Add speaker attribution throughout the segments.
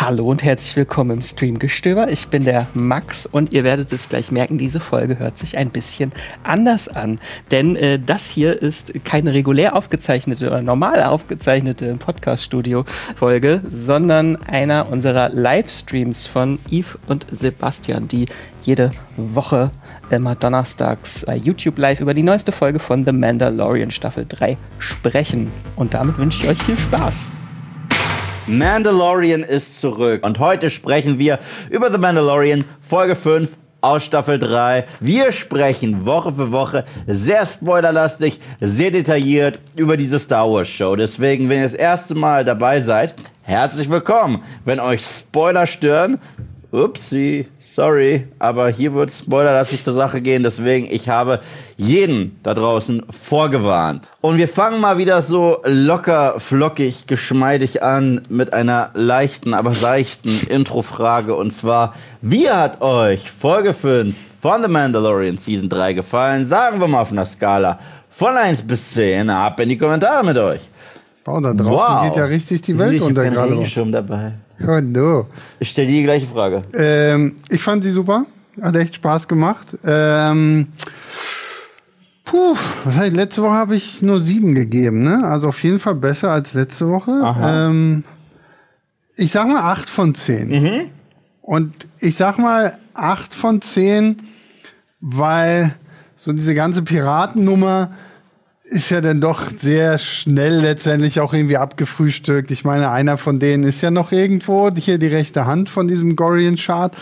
Speaker 1: Hallo und herzlich willkommen im Streamgestöber. Ich bin der Max und ihr werdet es gleich merken, diese Folge hört sich ein bisschen anders an. Denn äh, das hier ist keine regulär aufgezeichnete oder normal aufgezeichnete Podcast-Studio-Folge, sondern einer unserer Livestreams von Yves und Sebastian, die jede Woche immer donnerstags bei YouTube live über die neueste Folge von The Mandalorian Staffel 3 sprechen. Und damit wünsche ich euch viel Spaß.
Speaker 2: Mandalorian ist zurück und heute sprechen wir über The Mandalorian Folge 5 aus Staffel 3. Wir sprechen Woche für Woche sehr spoilerlastig, sehr detailliert über diese Star Wars Show. Deswegen, wenn ihr das erste Mal dabei seid, herzlich willkommen. Wenn euch Spoiler stören, Upsi, sorry, aber hier wird Spoiler, dass ich zur Sache gehen. Deswegen, ich habe jeden da draußen vorgewarnt. Und wir fangen mal wieder so locker, flockig, geschmeidig an mit einer leichten, aber seichten Introfrage. Und zwar, wie hat euch Folge 5 von The Mandalorian Season 3 gefallen? Sagen wir mal auf einer Skala von 1 bis 10. Ab in die Kommentare mit euch.
Speaker 3: Oh, da draußen wow. geht ja richtig die Welt
Speaker 2: ich
Speaker 3: unter
Speaker 2: gerade. Ich schon dabei.
Speaker 3: Oh, no.
Speaker 2: Ich stelle dir die gleiche Frage.
Speaker 3: Ähm, ich fand sie super. Hat echt Spaß gemacht. Ähm, puh, letzte Woche habe ich nur sieben gegeben, ne? Also auf jeden Fall besser als letzte Woche. Ähm, ich sag mal acht von zehn. Mhm. Und ich sag mal acht von zehn, weil so diese ganze Piratennummer, ist ja dann doch sehr schnell letztendlich auch irgendwie abgefrühstückt. Ich meine, einer von denen ist ja noch irgendwo, hier die rechte Hand von diesem Gorian Chart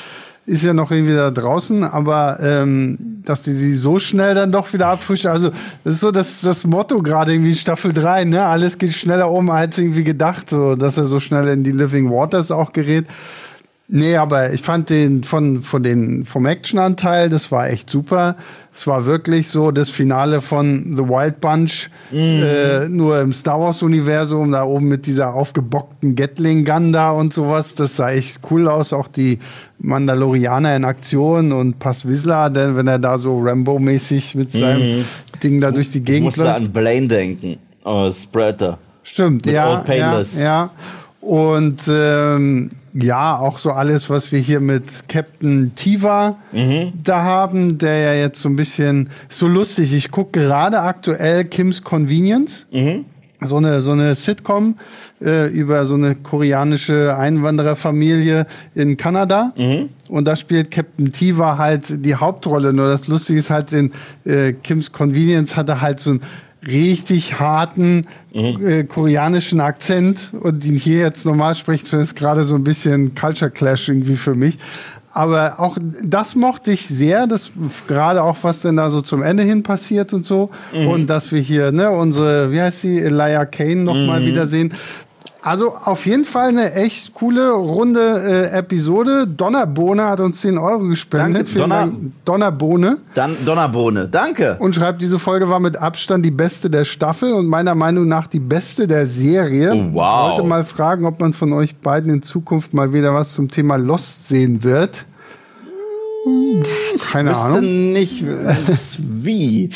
Speaker 3: ist ja noch irgendwie da draußen, aber ähm, dass die sie so schnell dann doch wieder abfrühstücken, also das ist so das, das Motto gerade irgendwie Staffel 3, ne? Alles geht schneller um als irgendwie gedacht, so dass er so schnell in die Living Waters auch gerät. Nee, aber ich fand den von, von den, vom Action-Anteil, das war echt super. Es war wirklich so das Finale von The Wild Bunch, mhm. äh, nur im Star Wars-Universum, da oben mit dieser aufgebockten Gatling-Gun da und sowas. Das sah echt cool aus. Auch die Mandalorianer in Aktion und Pass Whistler, denn wenn er da so Rambo-mäßig mit seinem mhm. Ding da durch die Gegend
Speaker 2: läuft. Ich musste an Blaine denken, oh, Spreader.
Speaker 3: Stimmt, ja, ja, ja. Und ähm, ja, auch so alles, was wir hier mit Captain Tiva mhm. da haben, der ja jetzt so ein bisschen so lustig. Ich gucke gerade aktuell Kim's Convenience. Mhm. So eine, so eine Sitcom äh, über so eine koreanische Einwandererfamilie in Kanada. Mhm. Und da spielt Captain Tiva halt die Hauptrolle. Nur das Lustige ist halt, in äh, Kim's Convenience hat er halt so ein richtig harten mhm. äh, koreanischen Akzent und den hier jetzt normal spricht, ist gerade so ein bisschen Culture Clash irgendwie für mich. Aber auch das mochte ich sehr, das gerade auch was denn da so zum Ende hin passiert und so mhm. und dass wir hier ne unsere wie heißt sie Elia Kane noch mhm. mal wiedersehen. Also auf jeden Fall eine echt coole, runde äh, Episode. Donnerbohne hat uns 10 Euro gespendet.
Speaker 2: Danke, Donner,
Speaker 3: Donnerbohne.
Speaker 2: Dann Donnerbohne, danke.
Speaker 3: Und schreibt, diese Folge war mit Abstand die beste der Staffel und meiner Meinung nach die beste der Serie.
Speaker 2: Oh, wow.
Speaker 3: Ich wollte mal fragen, ob man von euch beiden in Zukunft mal wieder was zum Thema Lost sehen wird.
Speaker 2: Keine ich Ahnung. nicht wie.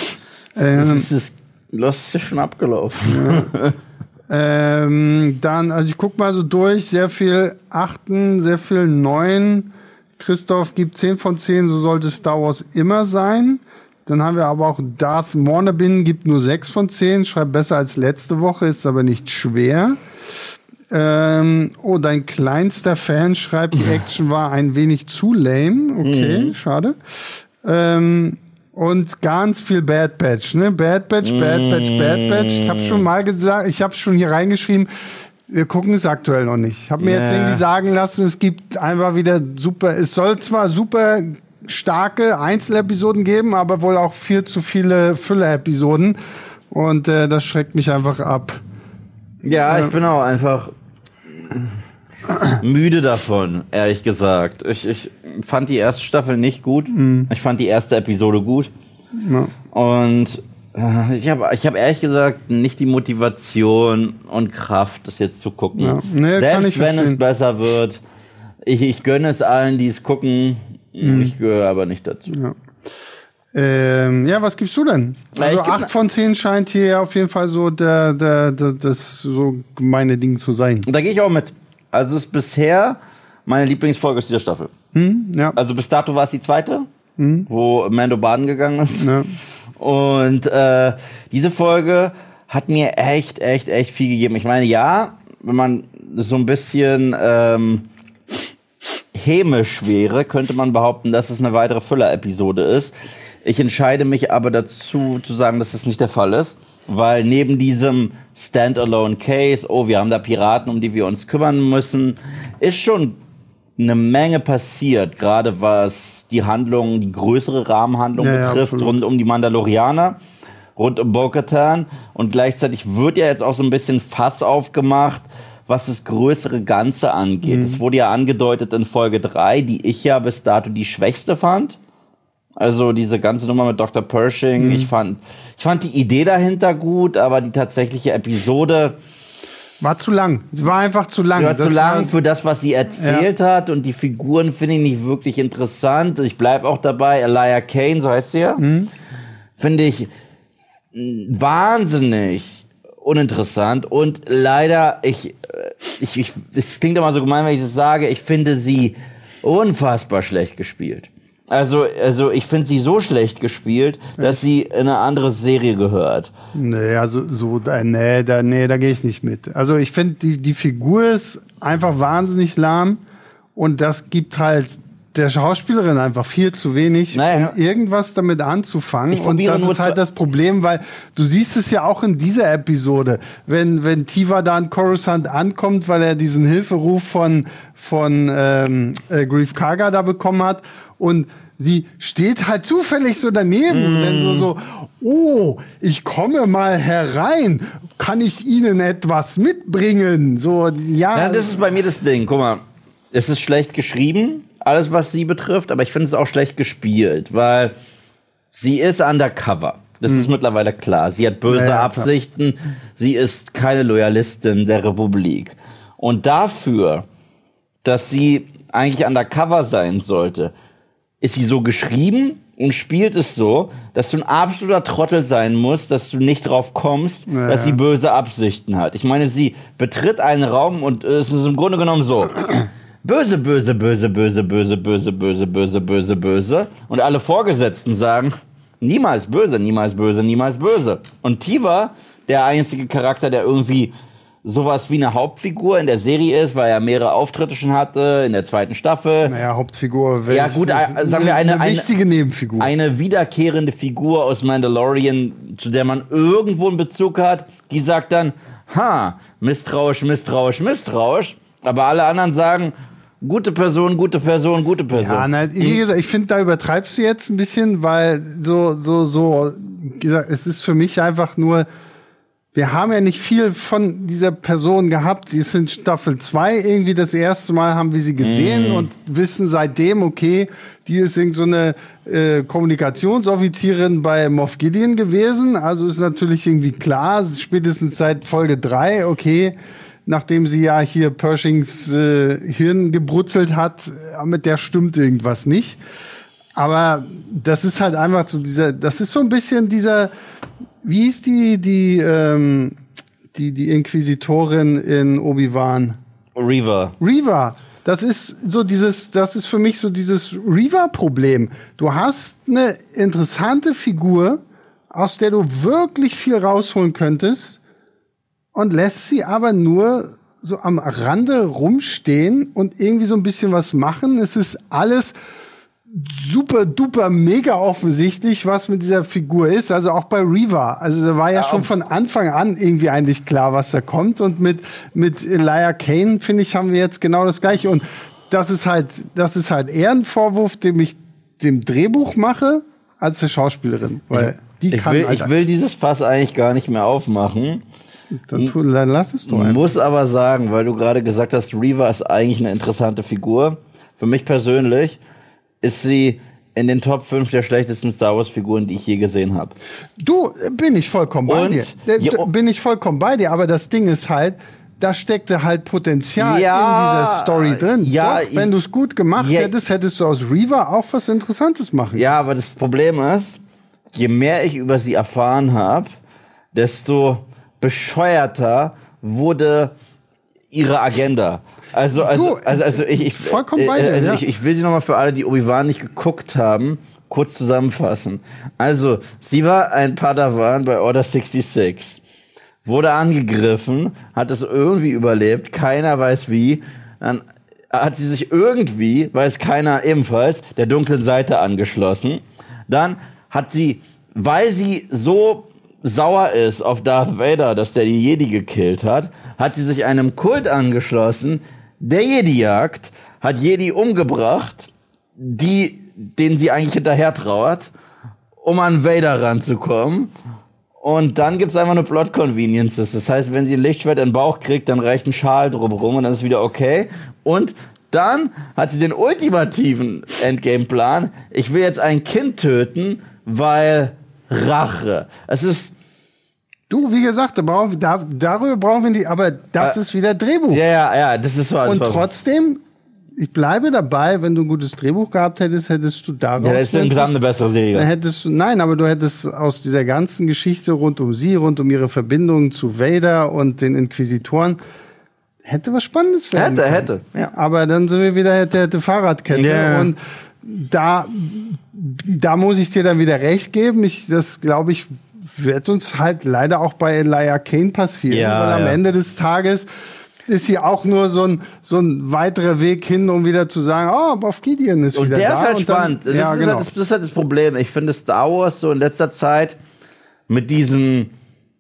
Speaker 2: Ähm, das ist, Lost ist schon abgelaufen.
Speaker 3: Ja. Ähm, dann, also ich guck mal so durch, sehr viel achten, sehr viel neun. Christoph gibt 10 von 10, so sollte Star Wars immer sein. Dann haben wir aber auch Darth Mornabin, gibt nur 6 von 10, schreibt besser als letzte Woche, ist aber nicht schwer. Ähm, oh, dein kleinster Fan schreibt, die Action war ein wenig zu lame. Okay, mhm. schade. Ähm, und ganz viel Bad Batch, ne? Bad Batch, Bad Batch, Bad Batch. Ich habe schon mal gesagt, ich habe schon hier reingeschrieben, wir gucken es aktuell noch nicht. Ich habe mir yeah. jetzt irgendwie sagen lassen, es gibt einfach wieder super, es soll zwar super starke Einzelepisoden geben, aber wohl auch viel zu viele Fülle-Episoden. Und äh, das schreckt mich einfach ab.
Speaker 2: Ja, ich bin auch einfach müde davon, ehrlich gesagt. Ich, ich fand die erste Staffel nicht gut. Mhm. Ich fand die erste Episode gut. Ja. Und äh, ich habe ich hab ehrlich gesagt nicht die Motivation und Kraft, das jetzt zu gucken. Ja. Nee, Selbst wenn verstehen. es besser wird. Ich, ich gönne es allen, die es gucken. Mhm. Ich gehöre aber nicht dazu.
Speaker 3: Ja. Ähm, ja, was gibst du denn? Also acht von zehn scheint hier auf jeden Fall so der, der, der, das so meine Ding zu sein.
Speaker 2: Da gehe ich auch mit. Also ist bisher meine Lieblingsfolge ist dieser Staffel.
Speaker 3: Ja.
Speaker 2: Also bis dato war es die zweite, wo Mando baden gegangen ist.
Speaker 3: Ja.
Speaker 2: Und äh, diese Folge hat mir echt, echt, echt viel gegeben. Ich meine, ja, wenn man so ein bisschen ähm, hämisch wäre, könnte man behaupten, dass es eine weitere Füller-Episode ist. Ich entscheide mich aber dazu zu sagen, dass das nicht der Fall ist, weil neben diesem Standalone Case, oh, wir haben da Piraten, um die wir uns kümmern müssen, ist schon eine Menge passiert, gerade was die Handlung, die größere Rahmenhandlung
Speaker 3: Ja, ja,
Speaker 2: betrifft,
Speaker 3: absolut.
Speaker 2: rund um die Mandalorianer, rund um Bo-Katan und gleichzeitig wird ja jetzt auch so ein bisschen Fass aufgemacht, was das größere Ganze angeht.
Speaker 3: Mhm.
Speaker 2: Es wurde ja angedeutet in Folge 3, die ich ja bis dato die schwächste fand. Also diese ganze Nummer mit Dr. Pershing,
Speaker 3: Mhm.
Speaker 2: ich fand, ich fand die Idee dahinter gut, aber die tatsächliche Episode
Speaker 3: War zu lang. Sie war einfach zu lang.
Speaker 2: war zu
Speaker 3: Das
Speaker 2: lang
Speaker 3: war-
Speaker 2: für das, was sie erzählt hat und die Figuren finde ich nicht wirklich interessant. Ich bleib auch dabei, Elia Kane, so heißt sie ja,
Speaker 3: Mhm.
Speaker 2: finde ich wahnsinnig uninteressant und leider, ich, ich, ich, es klingt immer so gemein, wenn ich das sage, ich finde sie unfassbar schlecht gespielt. Also, also ich finde sie so schlecht gespielt, dass sie in eine andere Serie gehört.
Speaker 3: Nee, also so, da, nee, da, nee, da gehe ich nicht mit. Also ich finde, die, die Figur ist einfach wahnsinnig lahm und das gibt halt der Schauspielerin einfach viel zu wenig,
Speaker 2: Naja.
Speaker 3: um irgendwas damit anzufangen. Und das ist halt das Problem, weil du siehst es ja auch in dieser Episode, wenn, wenn Tiva da in Coruscant ankommt, weil er diesen Hilferuf von, von ähm, äh, Grief Karga da bekommen hat und sie steht halt zufällig so daneben und dann so, so, oh, ich komme mal herein, kann ich Ihnen etwas mitbringen? So, ja,
Speaker 2: Ja, das ist bei mir das Ding. Guck mal, es ist schlecht geschrieben, alles was sie betrifft, aber ich finde es auch schlecht gespielt, weil sie ist undercover. Das ist mittlerweile klar. Sie hat böse
Speaker 3: Ja, ja, klar.
Speaker 2: Absichten. Sie ist keine Loyalistin der Republik. Und dafür, dass sie eigentlich undercover sein sollte, ist sie so geschrieben und spielt es so, dass du ein absoluter Trottel sein musst, dass du nicht drauf kommst,
Speaker 3: Ja,
Speaker 2: dass sie böse Absichten hat. Ich meine, sie betritt einen Raum und es ist im Grunde genommen so. Böse, böse, böse, böse, böse, böse, böse, böse, böse, böse. Und alle Vorgesetzten sagen, niemals böse, niemals böse, niemals böse. Und Tiva, der einzige Charakter, der irgendwie sowas wie eine Hauptfigur in der Serie ist, weil er mehrere Auftritte schon hatte in der zweiten Staffel.
Speaker 3: naja, Hauptfigur.
Speaker 2: Ja, gut, äh, sagen wir eine-
Speaker 3: eine
Speaker 2: eine-
Speaker 3: wichtige Nebenfigur.
Speaker 2: eine wiederkehrende Figur aus Mandalorian, zu der man irgendwo einen Bezug hat, die sagt dann, ha, misstrauisch, misstrauisch, misstrauisch, aber alle anderen sagen, gute Person, gute Person, gute Person.
Speaker 3: Ja, na, wie gesagt, ich finde, da übertreibst du jetzt ein bisschen, weil so, so, so, gesagt, es ist für mich einfach nur, wir haben ja nicht viel von dieser Person gehabt. Sie ist in Staffel 2 irgendwie das erste Mal, haben wir sie gesehen und wissen seitdem, okay, die ist irgend so eine äh, Kommunikationsoffizierin bei Moff Gideon gewesen. Also ist natürlich irgendwie klar, spätestens seit Folge 3, okay, nachdem sie ja hier Pershings äh, Hirn gebrutzelt hat, äh, mit der stimmt irgendwas nicht. Aber das ist halt einfach so dieser, das ist so ein bisschen dieser, wie hieß die, die, ähm, die, die Inquisitorin in Obi-Wan?
Speaker 2: Reaver.
Speaker 3: Reaver. Das ist so dieses, das ist für mich so dieses Reaver-Problem. Du hast eine interessante Figur, aus der du wirklich viel rausholen könntest und lässt sie aber nur so am Rande rumstehen und irgendwie so ein bisschen was machen. Es ist alles super duper mega offensichtlich, was mit dieser Figur ist. Also auch bei Reaver. Also da war ja schon von Anfang an irgendwie eigentlich klar, was da kommt. Und mit, mit Elia Kane, finde ich, haben wir jetzt genau das Gleiche. Und das ist halt, das ist halt eher ein Vorwurf, den ich dem Drehbuch mache, als der Schauspielerin. Weil die
Speaker 2: Ich
Speaker 3: kann
Speaker 2: will,
Speaker 3: halt,
Speaker 2: ich will dieses Fass eigentlich gar nicht mehr aufmachen.
Speaker 3: Dann, tu, dann lass es doch einfach.
Speaker 2: Muss aber sagen, weil du gerade gesagt hast, Reaver ist eigentlich eine interessante Figur. Für mich persönlich ist sie in den Top 5 der schlechtesten Star Wars Figuren, die ich je gesehen habe.
Speaker 3: Du, bin ich vollkommen bei
Speaker 2: Und?
Speaker 3: dir.
Speaker 2: Ja, oh.
Speaker 3: Bin ich vollkommen bei dir, aber das Ding ist halt, da steckte halt Potenzial
Speaker 2: Ja,
Speaker 3: in dieser Story drin.
Speaker 2: ja,
Speaker 3: Doch, wenn du es gut gemacht
Speaker 2: ja.
Speaker 3: hättest, hättest du aus Reaver auch was Interessantes machen.
Speaker 2: Ja, aber das Problem ist, je mehr ich über sie erfahren habe, desto bescheuerter wurde ihre Agenda. Also, also,
Speaker 3: Du,
Speaker 2: also, also ich, ich,
Speaker 3: vollkommen
Speaker 2: äh,
Speaker 3: bei dir,
Speaker 2: also
Speaker 3: ja.
Speaker 2: ich, ich will sie nochmal für alle, die Obi-Wan nicht geguckt haben, kurz zusammenfassen. Also, sie war ein Padawan bei Order 66, wurde angegriffen, hat es irgendwie überlebt, keiner weiß wie, dann hat sie sich irgendwie, weiß keiner ebenfalls, der dunklen Seite angeschlossen. Dann hat sie, weil sie so sauer ist auf Darth Vader, dass der die Jedi gekillt hat, hat sie sich einem Kult angeschlossen, der Jedi jagt, hat Jedi umgebracht, die, denen sie eigentlich hinterher trauert, um an Vader ranzukommen. Und dann gibt's einfach nur Plot Conveniences. Das heißt, wenn sie ein Lichtschwert in den Bauch kriegt, dann reicht ein Schal drumherum und dann ist wieder okay. Und dann hat sie den ultimativen Endgame-Plan. Ich will jetzt ein Kind töten, weil Rache. Es ist,
Speaker 3: Du, wie gesagt, da brauchen, da, darüber brauchen wir nicht, aber das ist wieder Drehbuch.
Speaker 2: ja, ja, ja, das ist so.
Speaker 3: Und trotzdem, ich bleibe dabei, wenn du ein gutes Drehbuch gehabt hättest, hättest du daraus.
Speaker 2: Ja, das ist insgesamt eine bessere
Speaker 3: Dann
Speaker 2: Serie.
Speaker 3: hättest du, nein, aber du hättest aus dieser ganzen Geschichte rund um sie, rund um ihre Verbindung zu Vader und den Inquisitoren, hätte was Spannendes werden
Speaker 2: Hätte,
Speaker 3: können.
Speaker 2: hätte, ja.
Speaker 3: Aber dann sind wir wieder hätte, hätte Fahrradkette
Speaker 2: Ja.
Speaker 3: und da, da muss ich dir dann wieder recht geben. Ich, das glaube ich, wird uns halt leider auch bei Elijah Kane passieren,
Speaker 2: Ja,
Speaker 3: weil am
Speaker 2: ja.
Speaker 3: Ende des Tages ist sie auch nur so ein, so ein weiterer Weg hin, um wieder zu sagen, oh, Moff Gideon ist
Speaker 2: Und
Speaker 3: wieder
Speaker 2: der
Speaker 3: da.
Speaker 2: ist halt
Speaker 3: und dann-
Speaker 2: spannend. Das,
Speaker 3: ja,
Speaker 2: ist
Speaker 3: genau.
Speaker 2: halt das, ist halt das Problem. Ich finde Star Wars so in letzter Zeit mit diesen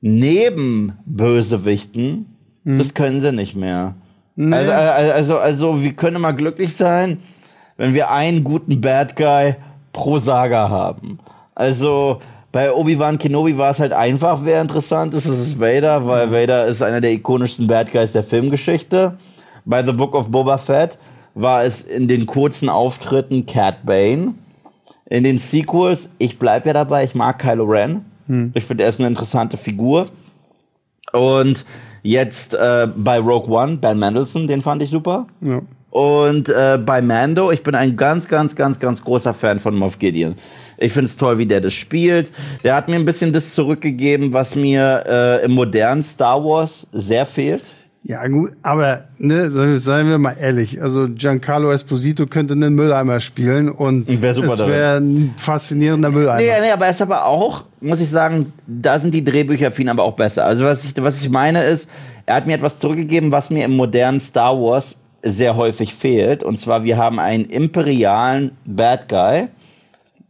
Speaker 2: Nebenbösewichten,
Speaker 3: Hm.
Speaker 2: das können sie nicht mehr. Also, also, also, also, wir können mal glücklich sein, wenn wir einen guten Bad Guy pro Saga haben. Also, bei Obi-Wan Kenobi war es halt einfach, wer interessant ist. Das ist Vader, weil Vader ist einer der ikonischsten Bad Guys der Filmgeschichte. Bei The Book of Boba Fett war es in den kurzen Auftritten Cat Bane. In den Sequels, ich bleib ja dabei, ich mag Kylo Ren. Ich finde, er ist eine interessante Figur. Und jetzt äh, bei Rogue One, Ben Mendelsohn, den fand ich super.
Speaker 3: Ja.
Speaker 2: Und äh, bei Mando, ich bin ein ganz, ganz, ganz, ganz großer Fan von Moff Gideon. Ich finde es toll, wie der das spielt. Der hat mir ein bisschen das zurückgegeben, was mir äh, im modernen Star Wars sehr fehlt.
Speaker 3: Ja, gut, aber ne, seien wir mal ehrlich, also Giancarlo Esposito könnte einen Mülleimer spielen und
Speaker 2: Wär super
Speaker 3: es wäre ein faszinierender Mülleimer.
Speaker 2: Nee, nee, aber er ist aber auch, muss ich sagen, da sind die Drehbücher für ihn aber auch besser. Also was ich, was ich meine ist, er hat mir etwas zurückgegeben, was mir im modernen Star Wars sehr häufig fehlt. Und zwar, wir haben einen imperialen Bad Guy,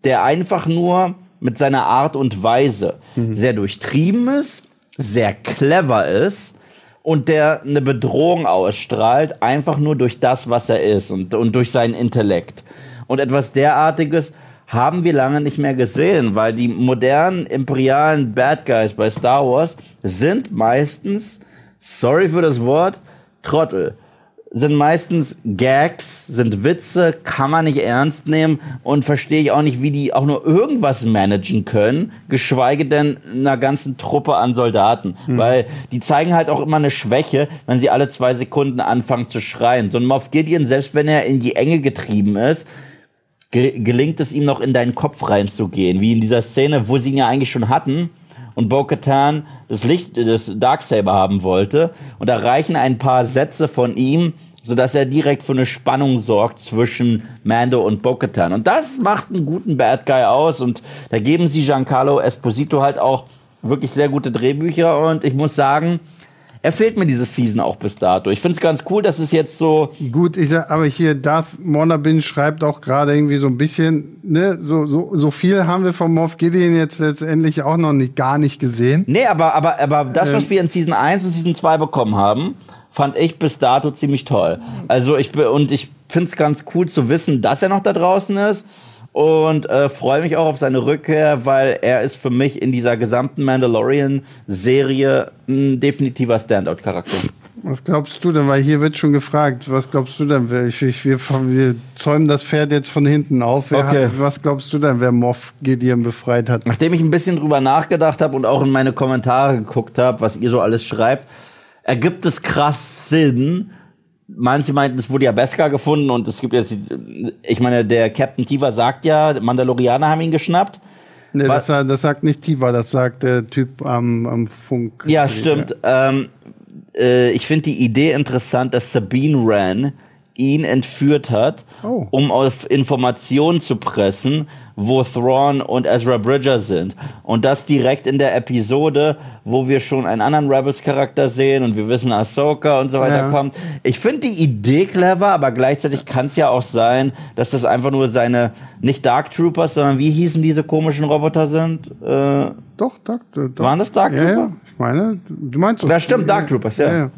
Speaker 2: der einfach nur mit seiner Art und Weise sehr durchtrieben ist, sehr clever ist und der eine Bedrohung ausstrahlt, einfach nur durch das, was er ist und, und durch seinen Intellekt. Und etwas derartiges haben wir lange nicht mehr gesehen, weil die modernen imperialen Bad Guys bei Star Wars sind meistens, sorry für das Wort, Trottel sind meistens Gags, sind Witze, kann man nicht ernst nehmen und verstehe ich auch nicht, wie die auch nur irgendwas managen können, geschweige denn einer ganzen Truppe an Soldaten. Weil die zeigen halt auch immer eine Schwäche, wenn sie alle zwei Sekunden anfangen zu schreien. So ein Moff Gideon, selbst wenn er in die Enge getrieben ist, ge gelingt es ihm noch in deinen Kopf reinzugehen, wie in dieser Szene, wo sie ihn ja eigentlich schon hatten und Bo-Katan das Licht, das Darksaber haben wollte. Und da reichen ein paar Sätze von ihm, sodass er direkt für eine Spannung sorgt zwischen Mando und Bo-Katan. Und das macht einen guten Bad Guy aus. Und da geben sie Giancarlo Esposito halt auch wirklich sehr gute Drehbücher. Und ich muss sagen, er fehlt mir diese Season auch bis dato. Ich finde es ganz cool, dass es jetzt so
Speaker 3: Gut, ich sag, aber hier Darth Monabin schreibt auch gerade irgendwie so ein bisschen, ne, so, so, so viel haben wir von Moff Gideon jetzt letztendlich auch noch nicht, gar nicht gesehen.
Speaker 2: Nee, aber, aber, aber das, was wir in Season 1 und Season 2 bekommen haben, fand ich bis dato ziemlich toll. Also ich bin, und ich finde es ganz cool zu wissen, dass er noch da draußen ist. Und äh, freue mich auch auf seine Rückkehr, weil er ist für mich in dieser gesamten Mandalorian-Serie ein definitiver Standout-Charakter.
Speaker 3: Was glaubst du denn? Weil hier wird schon gefragt, was glaubst du denn? Wer, ich, ich, wir, wir zäumen das Pferd jetzt von hinten auf. Wer
Speaker 2: Okay.
Speaker 3: hat, was glaubst du denn, wer Moff Gideon befreit hat?
Speaker 2: Nachdem ich ein bisschen drüber nachgedacht habe und auch in meine Kommentare geguckt habe, was ihr so alles schreibt, ergibt es krass Sinn. Manche meinten, es wurde ja Beskar gefunden und es gibt jetzt, ich meine, der Captain Tiva sagt ja, Mandalorianer haben ihn geschnappt.
Speaker 3: Nee,
Speaker 2: Was-
Speaker 3: das, das sagt nicht Tiva, das sagt der Typ am, am Funk.
Speaker 2: Ja, stimmt. Ähm, äh, ich finde die Idee interessant, dass Sabine Wren ihn entführt hat,
Speaker 3: Oh.
Speaker 2: um auf Informationen zu pressen, wo Thrawn und Ezra Bridger sind. Und das direkt in der Episode, wo wir schon einen anderen Rebels-Charakter sehen und wir wissen, Ahsoka und so weiter
Speaker 3: Ja.
Speaker 2: kommt. Ich finde die Idee clever, aber gleichzeitig kann es ja auch sein, dass das einfach nur seine, nicht Dark Troopers, sondern wie hießen diese komischen Roboter sind? Äh,
Speaker 3: Doch, Dark, doch.
Speaker 2: Waren das Dark
Speaker 3: ja,
Speaker 2: Trooper?
Speaker 3: Ja, ich meine, du meinst doch.
Speaker 2: Ja, stimmt, Dark Troopers, ja.
Speaker 3: Ja,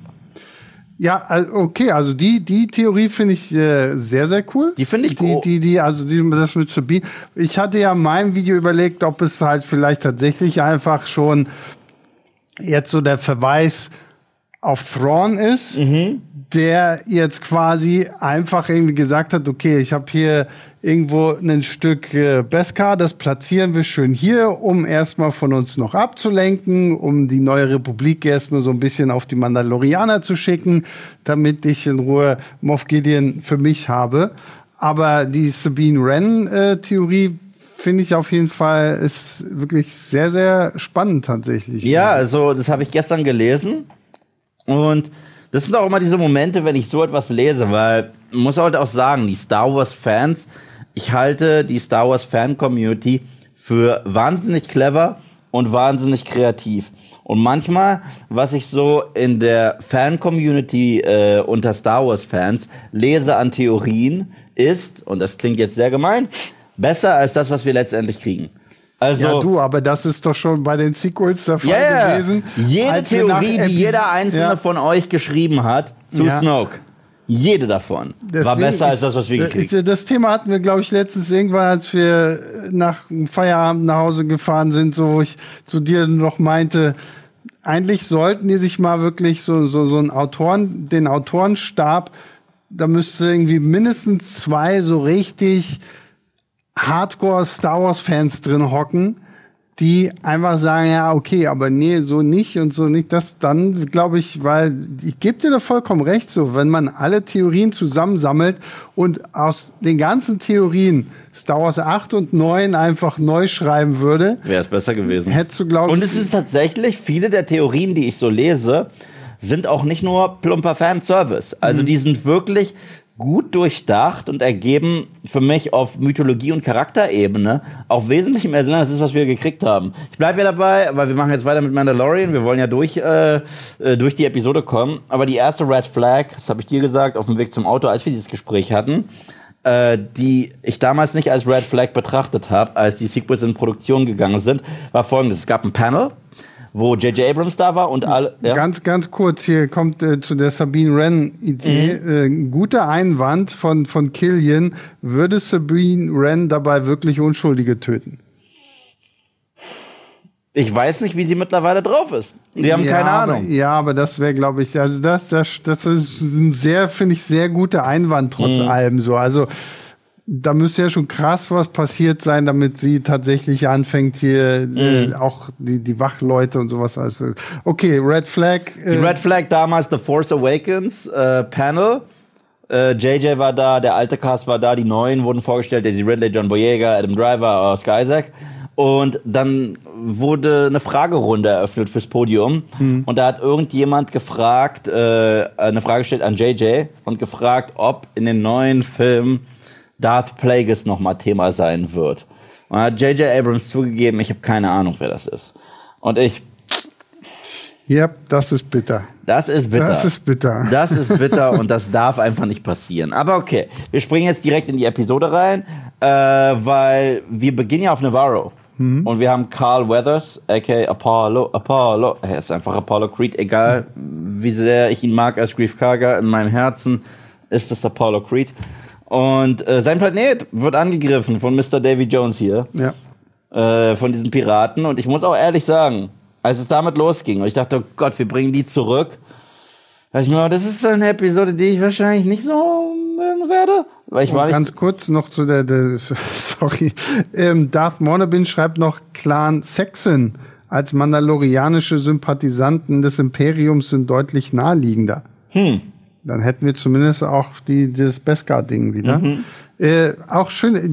Speaker 3: ja okay, also die, die Theorie finde ich äh, sehr, sehr cool.
Speaker 2: Die finde ich
Speaker 3: die,
Speaker 2: cool.
Speaker 3: die, die, also die, das mit Sabine. Ich hatte ja in meinem Video überlegt, ob es halt vielleicht tatsächlich einfach schon jetzt so der Verweis auf Thrawn ist,
Speaker 2: Mhm.
Speaker 3: Der jetzt quasi einfach irgendwie gesagt hat, okay, ich habe hier irgendwo ein Stück äh, Beskar, das platzieren wir schön hier, um erstmal von uns noch abzulenken, um die neue Republik erstmal so ein bisschen auf die Mandalorianer zu schicken, damit ich in Ruhe Moff Gideon für mich habe. Aber die Sabine Wren-Theorie finde ich auf jeden Fall ist wirklich sehr, sehr spannend tatsächlich.
Speaker 2: Ja, also das habe ich gestern gelesen. Und das sind auch immer diese Momente, wenn ich so etwas lese, weil muss heute auch sagen, die Star Wars Fans, ich halte die Star Wars Fan Community für wahnsinnig clever und wahnsinnig kreativ. Und manchmal, was ich so in der Fan Community äh, unter Star Wars Fans lese an Theorien, ist, und das klingt jetzt sehr gemein, besser als das, was wir letztendlich kriegen. Also,
Speaker 3: Ja, du, aber das ist doch schon bei den Sequels der Fall
Speaker 2: ja.
Speaker 3: gewesen.
Speaker 2: Jede
Speaker 3: als
Speaker 2: Theorie, die jeder einzelne
Speaker 3: Ja.
Speaker 2: von euch geschrieben hat zu
Speaker 3: Ja.
Speaker 2: Snoke, jede davon war
Speaker 3: Deswegen
Speaker 2: besser als
Speaker 3: ist-
Speaker 2: das, was wir gekriegt
Speaker 3: ist- Das Thema hatten wir, glaube ich, letztens irgendwann, als wir nach Feierabend nach Hause gefahren sind, so wo ich zu dir noch meinte, eigentlich sollten die sich mal wirklich so, so, so einen Autoren, den Autorenstab, da müsste irgendwie mindestens zwei so richtig Hardcore Star Wars Fans drin hocken, die einfach sagen, ja, okay, aber nee, so nicht und so nicht. Das dann, glaube ich, weil ich gebe dir da vollkommen recht, so, wenn man alle Theorien zusammensammelt und aus den ganzen Theorien Star Wars 8 und 9 einfach neu schreiben würde,
Speaker 2: Wäre es besser gewesen.
Speaker 3: hättest du, glaube ich.
Speaker 2: Und es ist tatsächlich, viele der Theorien, die ich so lese, sind auch nicht nur plumper Fanservice. Also die sind wirklich gut durchdacht und ergeben für mich auf Mythologie- und Charakterebene auch wesentlich mehr Sinn als das, was wir gekriegt haben. Ich bleibe ja dabei, weil wir machen jetzt weiter mit Mandalorian. Wir wollen ja durch, äh, äh, durch die Episode kommen. Aber die erste Red Flag, das habe ich dir gesagt, auf dem Weg zum Auto, als wir dieses Gespräch hatten, äh, die ich damals nicht als Red Flag betrachtet habe, als die Sequels in Produktion gegangen sind, war folgendes. Es gab ein Panel, wo J.J. Abrams da war und alle. Ja?
Speaker 3: Ganz, ganz kurz, hier kommt äh, zu der Sabine Wren-Idee.
Speaker 2: Mhm.
Speaker 3: Äh, guter Einwand von, von Killian. Würde Sabine Wren dabei wirklich Unschuldige töten?
Speaker 2: Ich weiß nicht, wie sie mittlerweile drauf ist. Wir haben
Speaker 3: ja,
Speaker 2: keine
Speaker 3: aber,
Speaker 2: Ahnung.
Speaker 3: Ja, aber das wäre, glaube ich, also das, das, das ist ein sehr, finde ich, sehr guter Einwand trotz
Speaker 2: Mhm.
Speaker 3: allem so. Also da müsste ja schon krass was passiert sein, damit sie tatsächlich anfängt hier
Speaker 2: Mhm.
Speaker 3: äh, auch die, die Wachleute und sowas. Also, okay, Red Flag.
Speaker 2: Die
Speaker 3: Äh,
Speaker 2: Red Flag damals The Force Awakens äh, Panel. Äh, JJ war da, der alte Cast war da, die neuen wurden vorgestellt, Daisy Ridley, John Boyega, Adam Driver, Oscar Isaac. Und dann wurde eine Fragerunde eröffnet fürs Podium. Und da hat irgendjemand gefragt, äh, eine Frage gestellt an JJ und gefragt, ob in den neuen Film Darth Plagueis nochmal Thema sein wird. Und hat JJ Abrams zugegeben, ich habe keine Ahnung, wer das ist. Und ich,
Speaker 3: ja, das ist bitter.
Speaker 2: das ist bitter.
Speaker 3: Das ist bitter.
Speaker 2: Das ist bitter und das darf einfach nicht passieren. Aber okay, wir springen jetzt direkt in die Episode rein, äh, weil wir beginnen ja auf Navarro. Und wir haben Carl Weathers, aka Apollo, Apollo, er ist einfach Apollo Creed, egal wie sehr ich ihn mag als Grief Karga, in meinem Herzen ist es Apollo Creed. Und äh, sein Planet wird angegriffen von Mr. Davy Jones hier
Speaker 3: Ja.
Speaker 2: äh, von diesen Piraten. Und ich muss auch ehrlich sagen, als es damit losging und ich dachte, oh Gott, wir bringen die zurück, dachte ich mir, oh, das ist eine Episode, die ich wahrscheinlich nicht so mögen werde. Weil ich war
Speaker 3: Und
Speaker 2: nicht.
Speaker 3: ganz kurz noch zu der, der sorry, ähm, Darth Monabin schreibt noch Clan Saxon als mandalorianische Sympathisanten des Imperiums sind deutlich naheliegender.
Speaker 2: Hm.
Speaker 3: Dann hätten wir zumindest auch die, dieses Beskar-Ding wieder.
Speaker 2: Mhm.
Speaker 3: Äh, auch schön, äh,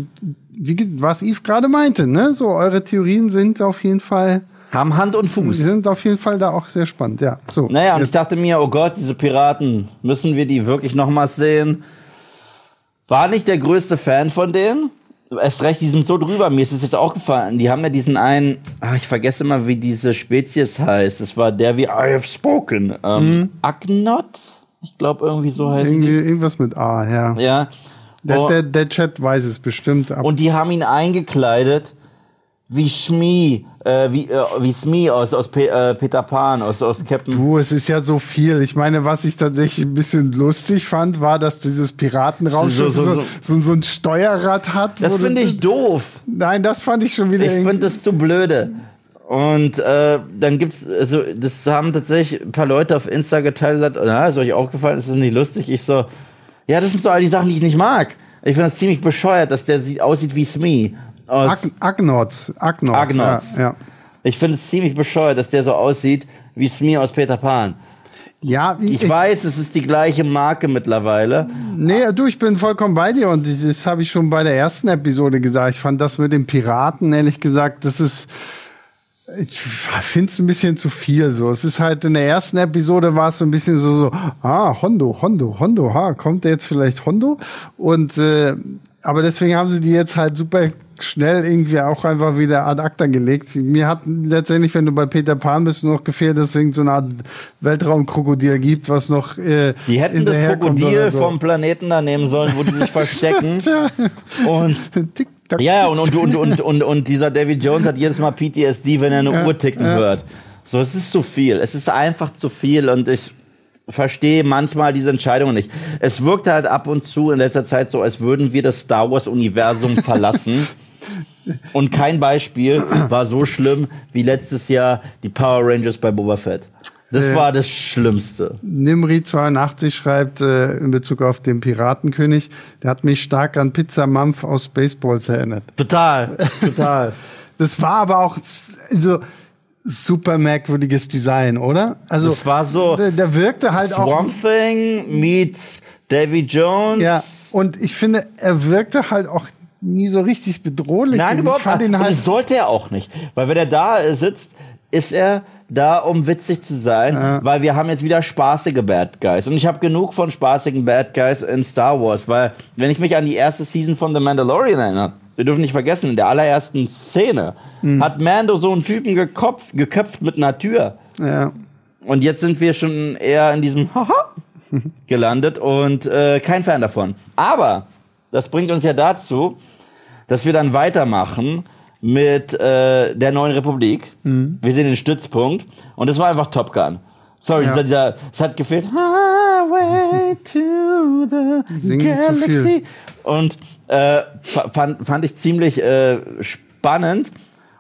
Speaker 3: wie, was Yves gerade meinte, ne? So, eure Theorien sind auf jeden Fall
Speaker 2: haben Hand und
Speaker 3: Die
Speaker 2: Fuß.
Speaker 3: sind auf jeden Fall da auch sehr spannend, ja. So,
Speaker 2: Naja, und ich dachte mir, oh Gott, diese Piraten, müssen wir die wirklich nochmals sehen? War nicht der größte Fan von denen. Erst recht, die sind so drüber. Mir ist es jetzt auch gefallen. Die haben ja diesen einen, ah, ich vergesse immer, wie diese Spezies heißt. Das war der wie I have spoken. Ähm, Agnot? Ich glaube, irgendwie so heißt
Speaker 3: irgendwie,
Speaker 2: die.
Speaker 3: irgendwas mit A, ja.
Speaker 2: Ja.
Speaker 3: Der,
Speaker 2: Oh,
Speaker 3: der, der Chat weiß es bestimmt. ab-
Speaker 2: und die haben ihn eingekleidet wie Schmi, äh, wie, äh, wie Smee aus, aus Pe äh, Peter Pan, aus, aus Captain
Speaker 3: Du, es ist ja so viel. Ich meine, was ich tatsächlich ein bisschen lustig fand, war, dass dieses Piratenraumschiff
Speaker 2: So-
Speaker 3: so,
Speaker 2: so-
Speaker 3: so, so, ein Steuerrad hat.
Speaker 2: Das finde ich doof.
Speaker 3: Nein, das fand ich schon wieder
Speaker 2: Ich finde das zu blöde. Und äh, dann gibt's, also das haben tatsächlich ein paar Leute auf Insta geteilt und gesagt, na, ist euch auch gefallen, ist das nicht lustig? Ich so, ja, das sind so all die Sachen, die ich nicht mag. Ich finde das ziemlich bescheuert, dass der sieht, aussieht wie Smee. Aus,
Speaker 3: Ag Agnots. Agnots.
Speaker 2: Agnots.
Speaker 3: Ja, ja.
Speaker 2: ich finde es ziemlich bescheuert, dass der so aussieht wie Smee aus Peter Pan.
Speaker 3: Ja,
Speaker 2: Ich, weiß, es ist die gleiche Marke mittlerweile.
Speaker 3: Nee, du, ich bin vollkommen bei dir und das, das habe ich schon bei der ersten Episode gesagt. Ich fand das mit den Piraten, ehrlich gesagt, das ist. Ich finde es ein bisschen zu viel so. Es ist halt in der ersten Episode war es so ein bisschen so, so, ah, Hondo, Hondo, Hondo, ha, kommt der jetzt vielleicht Hondo? Und äh, aber deswegen haben sie die jetzt halt super schnell irgendwie auch einfach wieder ad acta gelegt. Mir hat letztendlich, wenn du bei Peter Pan bist, nur noch gefehlt, dass es irgend so eine Art Weltraumkrokodil gibt, was noch äh,
Speaker 2: Die hätten das Krokodil
Speaker 3: so.
Speaker 2: vom Planeten da nehmen sollen, wo die sich verstecken. Und
Speaker 3: Tick,
Speaker 2: Ja, und, und, und, und, und, und dieser David Jones hat jedes Mal PTSD, wenn er eine Uhr ticken hört. So, es ist zu viel. Es ist einfach zu viel und ich verstehe manchmal diese Entscheidungen nicht. Es wirkt halt ab und zu in letzter Zeit so, als würden wir das Star Wars-Universum verlassen. Und kein Beispiel war so schlimm wie letztes Jahr die Power Rangers bei Boba Fett. Das
Speaker 3: Äh.
Speaker 2: war das Schlimmste.
Speaker 3: Nimri82 schreibt äh, in Bezug auf den Piratenkönig, der hat mich stark an Pizza Mampf aus Spaceballs erinnert.
Speaker 2: Total, total.
Speaker 3: Das war aber auch so super merkwürdiges Design, oder? Also
Speaker 2: Das war so
Speaker 3: der, der wirkte halt auch
Speaker 2: Swamp Thing meets Davy Jones.
Speaker 3: ja und ich finde, er wirkte halt auch nie so richtig bedrohlich.
Speaker 2: Nein, überhaupt nicht.
Speaker 3: ihn
Speaker 2: Und
Speaker 3: halt
Speaker 2: das sollte er auch nicht. Weil wenn er da sitzt, ist er da, um witzig zu sein, weil wir haben jetzt wieder spaßige Bad Guys. Und ich habe genug von spaßigen Bad Guys in Star Wars, weil wenn ich mich an die erste Season von The Mandalorian erinnere, wir dürfen nicht vergessen, in der allerersten Szene hat Mando so einen Typen gekopft, geköpft mit einer Tür.
Speaker 3: ja,
Speaker 2: Und jetzt sind wir schon eher in diesem Haha gelandet und äh, kein Fan davon. Aber das bringt uns ja dazu, dass wir dann weitermachen mit äh, der neuen Republik. Wir sehen den Stützpunkt und das war einfach Top Gun. Sorry,
Speaker 3: Ja.
Speaker 2: dieser, dieser, es hat gefehlt. Highway to the
Speaker 3: Singen
Speaker 2: Galaxy. Und äh, fa- fand, fand ich ziemlich äh, spannend.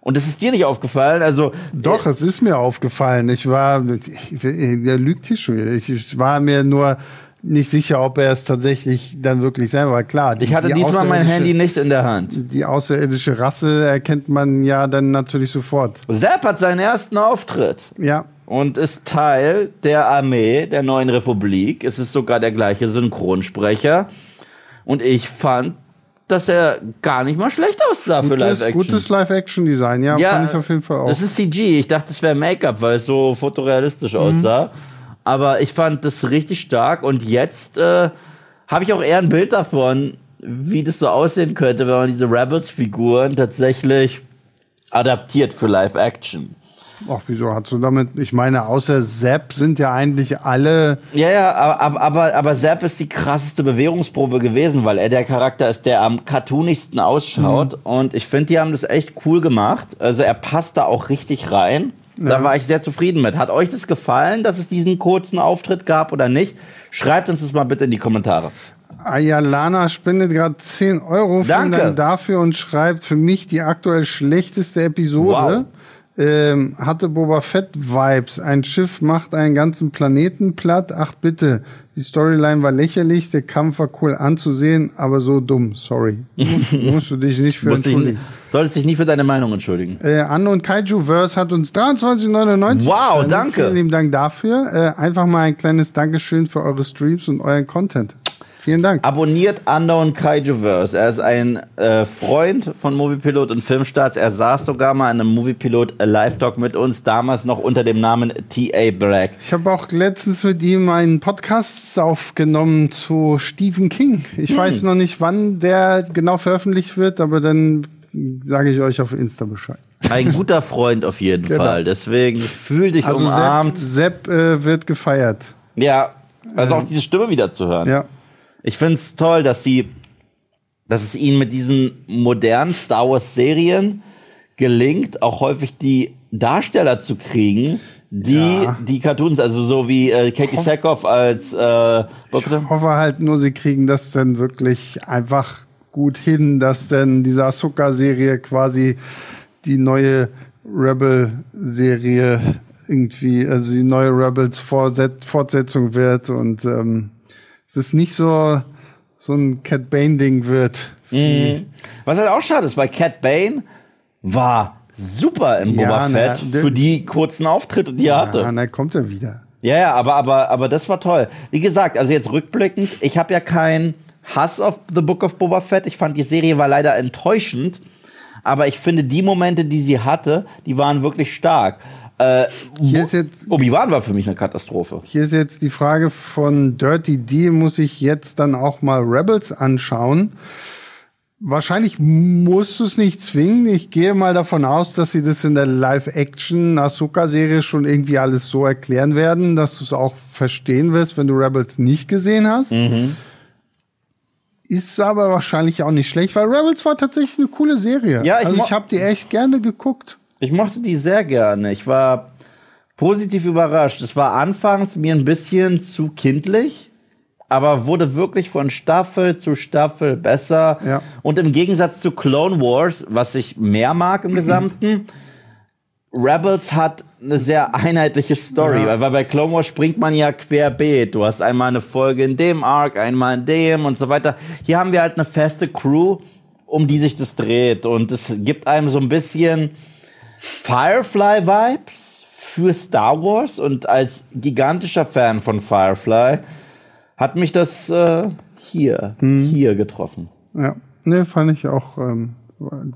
Speaker 2: Und das ist dir nicht aufgefallen. Also
Speaker 3: Doch, es ist mir aufgefallen. Ich war, der lügt hier schon wieder. Ich, ich war mir nur nicht sicher, ob er es tatsächlich dann wirklich selber war. Klar, die,
Speaker 2: Ich hatte
Speaker 3: die
Speaker 2: diesmal mein Handy nicht in der Hand.
Speaker 3: Die außerirdische Rasse erkennt man ja dann natürlich sofort.
Speaker 2: Sepp hat seinen ersten Auftritt
Speaker 3: Ja,
Speaker 2: und ist Teil der Armee der neuen Republik. Es ist sogar der gleiche Synchronsprecher. Und ich fand, dass er gar nicht mal schlecht aussah für
Speaker 3: gutes,
Speaker 2: Live-Action.
Speaker 3: gutes Live-Action-Design. Ja, fand ich auf jeden Fall auch.
Speaker 2: Das ist CG. Ich dachte, es wäre Make-up, weil es so fotorealistisch aussah. Aber ich fand das richtig stark. Und jetzt äh, habe ich auch eher ein Bild davon, wie das so aussehen könnte, wenn man diese Rebels-Figuren tatsächlich adaptiert für Live-Action.
Speaker 3: Ach, wieso hast du damit? Ich meine, außer Sepp sind ja eigentlich alle.
Speaker 2: Ja, ja, aber, aber, aber, aber Sepp ist die krasseste Bewährungsprobe gewesen, weil er der Charakter ist, der am cartoonigsten ausschaut. Und ich finde, die haben das echt cool gemacht. Also er passt da auch richtig rein. Da war ich sehr zufrieden mit. Hat euch das gefallen, dass es diesen kurzen Auftritt gab oder nicht? Schreibt uns das mal bitte in die Kommentare.
Speaker 3: Ayalana spendet gerade 10 Euro. Vielen
Speaker 2: Danke.
Speaker 3: Dank dafür und schreibt für mich die aktuell schlechteste Episode. Ähm, hatte Boba Fett Vibes. Ein Schiff macht einen ganzen Planeten platt. Ach bitte. Die Storyline war lächerlich, der Kampf war cool anzusehen, aber so dumm. Sorry. Musst, musst du dich nicht für entschuldigen.
Speaker 2: Solltest dich nie für deine Meinung entschuldigen.
Speaker 3: Äh, Anno und Kaiju Verse hat uns 23,99.
Speaker 2: Wow, danke.
Speaker 3: Vielen lieben Dank dafür. Äh, einfach mal ein kleines Dankeschön für eure Streams und euren Content. Vielen Dank.
Speaker 2: Abonniert Unknown Kaijuverse. Er ist ein äh, Freund von Moviepilot und Filmstarts. Er saß sogar mal in einem Moviepilot Live Talk mit uns, damals noch unter dem Namen T.A. Black.
Speaker 3: Ich habe auch letztens mit ihm einen Podcast aufgenommen zu Stephen King. Ich hm. weiß noch nicht, wann der genau veröffentlicht wird, aber dann sage ich euch auf Insta Bescheid.
Speaker 2: Ein guter Freund auf jeden genau. Fall. Deswegen fühl dich also umarmt.
Speaker 3: Sepp, Sepp äh, wird gefeiert.
Speaker 2: Ja, also auch diese Stimme wieder zu hören.
Speaker 3: Ja.
Speaker 2: Ich finde es toll, dass sie, dass es ihnen mit diesen modernen Star Wars Serien gelingt, auch häufig die Darsteller zu kriegen, die ja. die Cartoons, also so wie äh, Katie Sackhoff als äh,
Speaker 3: ich hoffe halt nur, sie kriegen das dann wirklich einfach gut hin, dass dann diese Ahsoka-Serie quasi die neue Rebel-Serie irgendwie, also die neue Rebels Fortsetzung wird und ähm, es ist nicht so, so ein Cat Bane-Ding wird.
Speaker 2: Mhm. Was halt auch schade ist, weil Cat Bane war super in Boba ja, Fett na, für die kurzen Auftritte, die er ja, hatte.
Speaker 3: Ja, dann kommt er wieder.
Speaker 2: Ja, ja, aber, aber, aber das war toll. Wie gesagt, also jetzt rückblickend, ich habe ja keinen Hass auf The Book of Boba Fett. Ich fand, die Serie war leider enttäuschend. Aber ich finde, die Momente, die sie hatte, die waren wirklich stark. Äh, hier ist jetzt Obi-Wan war für mich eine Katastrophe.
Speaker 3: Hier ist jetzt die Frage von Dirty D, muss ich jetzt dann auch mal Rebels anschauen? Wahrscheinlich musst du es nicht zwingen. Ich gehe mal davon aus, dass sie das in der Live-Action Ahsoka-Serie schon irgendwie alles so erklären werden, dass du es auch verstehen wirst, wenn du Rebels nicht gesehen hast. Mhm. Ist aber wahrscheinlich auch nicht schlecht, weil Rebels war tatsächlich eine coole Serie. Ja, ich also ich habe die echt gerne geguckt.
Speaker 2: Ich mochte die sehr gerne. Ich war positiv überrascht. Es war anfangs mir ein bisschen zu kindlich, aber wurde wirklich von Staffel zu Staffel besser. Ja. Und im Gegensatz zu Clone Wars, was ich mehr mag im Gesamten, Rebels hat eine sehr einheitliche Story, ja. weil bei Clone Wars springt man ja querbeet. Du hast einmal eine Folge in dem Arc, einmal in dem und so weiter. Hier haben wir halt eine feste Crew, um die sich das dreht und es gibt einem so ein bisschen Firefly-Vibes für Star Wars und als gigantischer Fan von Firefly hat mich das äh, hier, hm. hier getroffen.
Speaker 3: Ja, ne, fand ich auch. Ähm,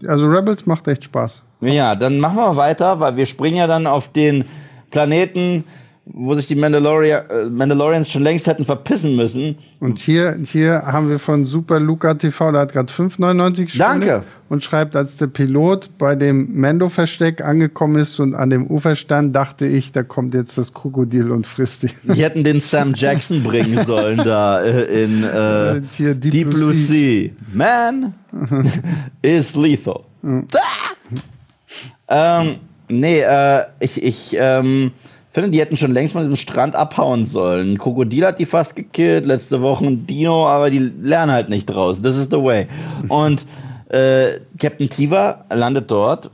Speaker 3: also Rebels macht echt Spaß.
Speaker 2: Ja, dann machen wir weiter, weil wir springen ja dann auf den Planeten wo sich die Mandalorian, äh, Mandalorians schon längst hätten verpissen müssen.
Speaker 3: Und hier, hier haben wir von Super Luca TV, der hat gerade 5,99
Speaker 2: Danke.
Speaker 3: Und schreibt, als der Pilot bei dem Mando-Versteck angekommen ist und an dem Ufer stand, dachte ich, da kommt jetzt das Krokodil und frisst ihn.
Speaker 2: Die hätten den Sam Jackson bringen sollen da äh, in äh, hier Deep, Deep Blue, sea. sea. Man is lethal. Mhm. Ah! Ähm, nee, äh, ich, ich, ähm, finde, die hätten schon längst von diesem Strand abhauen sollen. Ein Krokodil hat die fast gekillt, letzte Woche ein Dino, aber die lernen halt nicht draus. This is the way. Und äh, Captain Tiva landet dort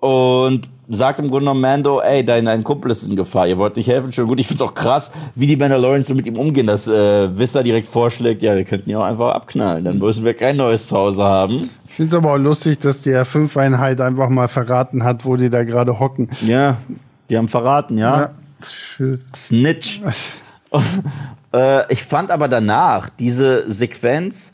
Speaker 2: und sagt im Grunde genommen Mando, ey, dein, dein Kumpel ist in Gefahr, ihr wollt nicht helfen, schon gut. Ich find's auch krass, wie die Mandalorians so mit ihm umgehen, dass äh, Vista direkt vorschlägt, ja, wir könnten ihn auch einfach abknallen, dann müssen wir kein neues Zuhause haben.
Speaker 3: Ich find's aber auch lustig, dass die R5-Einheit einfach mal verraten hat, wo die da gerade hocken.
Speaker 2: Ja, die haben verraten, ja. ja schön. Snitch. äh, ich fand aber danach diese Sequenz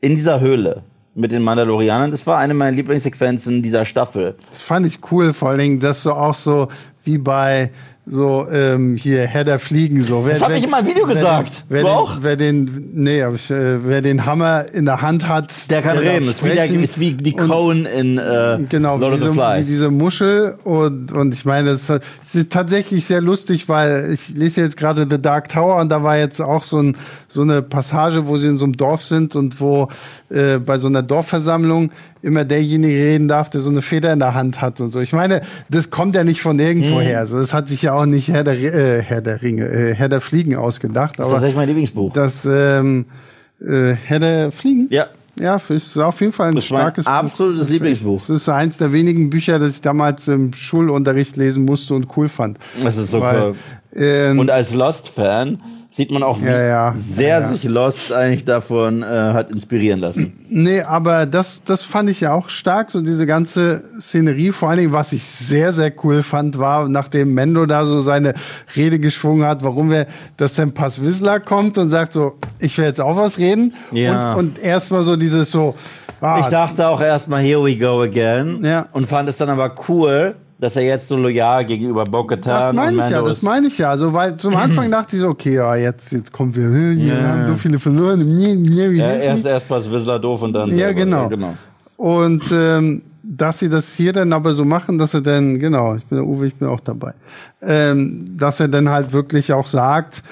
Speaker 2: in dieser Höhle mit den Mandalorianern, das war eine meiner Lieblingssequenzen dieser Staffel.
Speaker 3: Das fand ich cool, vor allen Dingen, dass so auch so wie bei so ähm, hier Herr der Fliegen so.
Speaker 2: Wer, das habe ich in meinem Video gesagt.
Speaker 3: Wer, den, wer, den, wer den, nee, aber ich, äh, wer den Hammer in der Hand hat,
Speaker 2: der kann der reden. Das ist wie, der, ist wie die Cone in äh,
Speaker 3: genau, Lord of the Flies. Wie diese Muschel und und ich meine, es ist tatsächlich sehr lustig, weil ich lese jetzt gerade The Dark Tower und da war jetzt auch so ein so eine Passage, wo sie in so einem Dorf sind und wo äh, bei so einer Dorfversammlung immer derjenige reden darf, der so eine Feder in der Hand hat und so. Ich meine, das kommt ja nicht von irgendwo mhm. her. So, das hat sich ja auch nicht Herr der, äh, Herr der Ringe, äh, Herr der Fliegen ausgedacht.
Speaker 2: Das ist tatsächlich mein Lieblingsbuch.
Speaker 3: Das ähm, äh, Herr der Fliegen?
Speaker 2: Ja.
Speaker 3: Ja, ist auf jeden Fall ein starkes
Speaker 2: mein absolutes Buch. Lieblingsbuch.
Speaker 3: Das ist eins der wenigen Bücher, das ich damals im Schulunterricht lesen musste und cool fand.
Speaker 2: Das ist so Weil, cool. Ähm, und als Lost-Fan sieht man auch, wie
Speaker 3: Ja, ja.
Speaker 2: sehr
Speaker 3: Ja,
Speaker 2: sich Lost eigentlich davon äh, hat inspirieren lassen.
Speaker 3: Nee, aber das, das fand ich ja auch stark, so diese ganze Szenerie. Vor allen Dingen, was ich sehr, sehr cool fand, war, nachdem Mendo da so seine Rede geschwungen hat, warum wir, dass dann Pass Whistler kommt und sagt so, ich will jetzt auch was reden.
Speaker 2: Ja.
Speaker 3: Und, und erstmal so dieses so, ah,
Speaker 2: Ich dachte auch erstmal, here we go again.
Speaker 3: Ja.
Speaker 2: Und fand es dann aber cool, dass er jetzt so loyal gegenüber Bo-Katan
Speaker 3: Das meine ich ja, das meine ich ja. Also, weil zum Anfang dachte ich so, okay, ja, jetzt, jetzt kommt wir, wir
Speaker 2: Ja.
Speaker 3: haben so viele verloren. Nee, nee, wie
Speaker 2: Ja, erst erst Pass Whistler doof und dann.
Speaker 3: Ja, genau.
Speaker 2: genau.
Speaker 3: Und ähm, dass sie das hier dann aber so machen, dass er dann, genau, ich bin der Uwe, ich bin auch dabei, ähm, dass er dann halt wirklich auch sagt,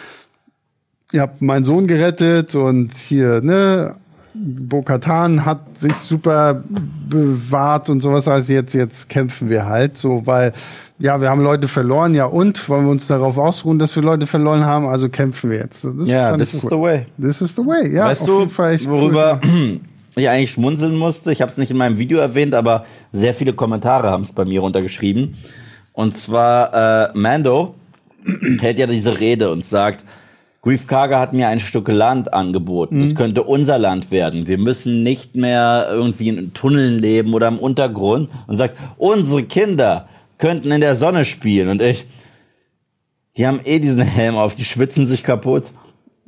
Speaker 3: ihr habt meinen Sohn gerettet und hier, ne, Bo-Katan hat sich super bewahrt und sowas, also jetzt, jetzt kämpfen wir halt so, weil, ja, wir haben Leute verloren, ja und, wollen wir uns darauf ausruhen, dass wir Leute verloren haben, also kämpfen wir jetzt. Das
Speaker 2: Ja, this is
Speaker 3: cool.
Speaker 2: the way.
Speaker 3: This is the way, ja,
Speaker 2: weißt du,
Speaker 3: echt cool.
Speaker 2: worüber ich eigentlich schmunzeln musste? Ich habe es nicht in meinem Video erwähnt, aber sehr viele Kommentare haben es bei mir runtergeschrieben. Und zwar äh, Mando hält ja diese Rede und sagt, Grief Karga hat mir ein Stück Land angeboten.
Speaker 3: Mhm.
Speaker 2: Es könnte unser Land werden. Wir müssen nicht mehr irgendwie in Tunneln leben oder im Untergrund. Und sagt, unsere Kinder könnten in der Sonne spielen. Und ich, die haben eh diesen Helm auf, die schwitzen sich kaputt.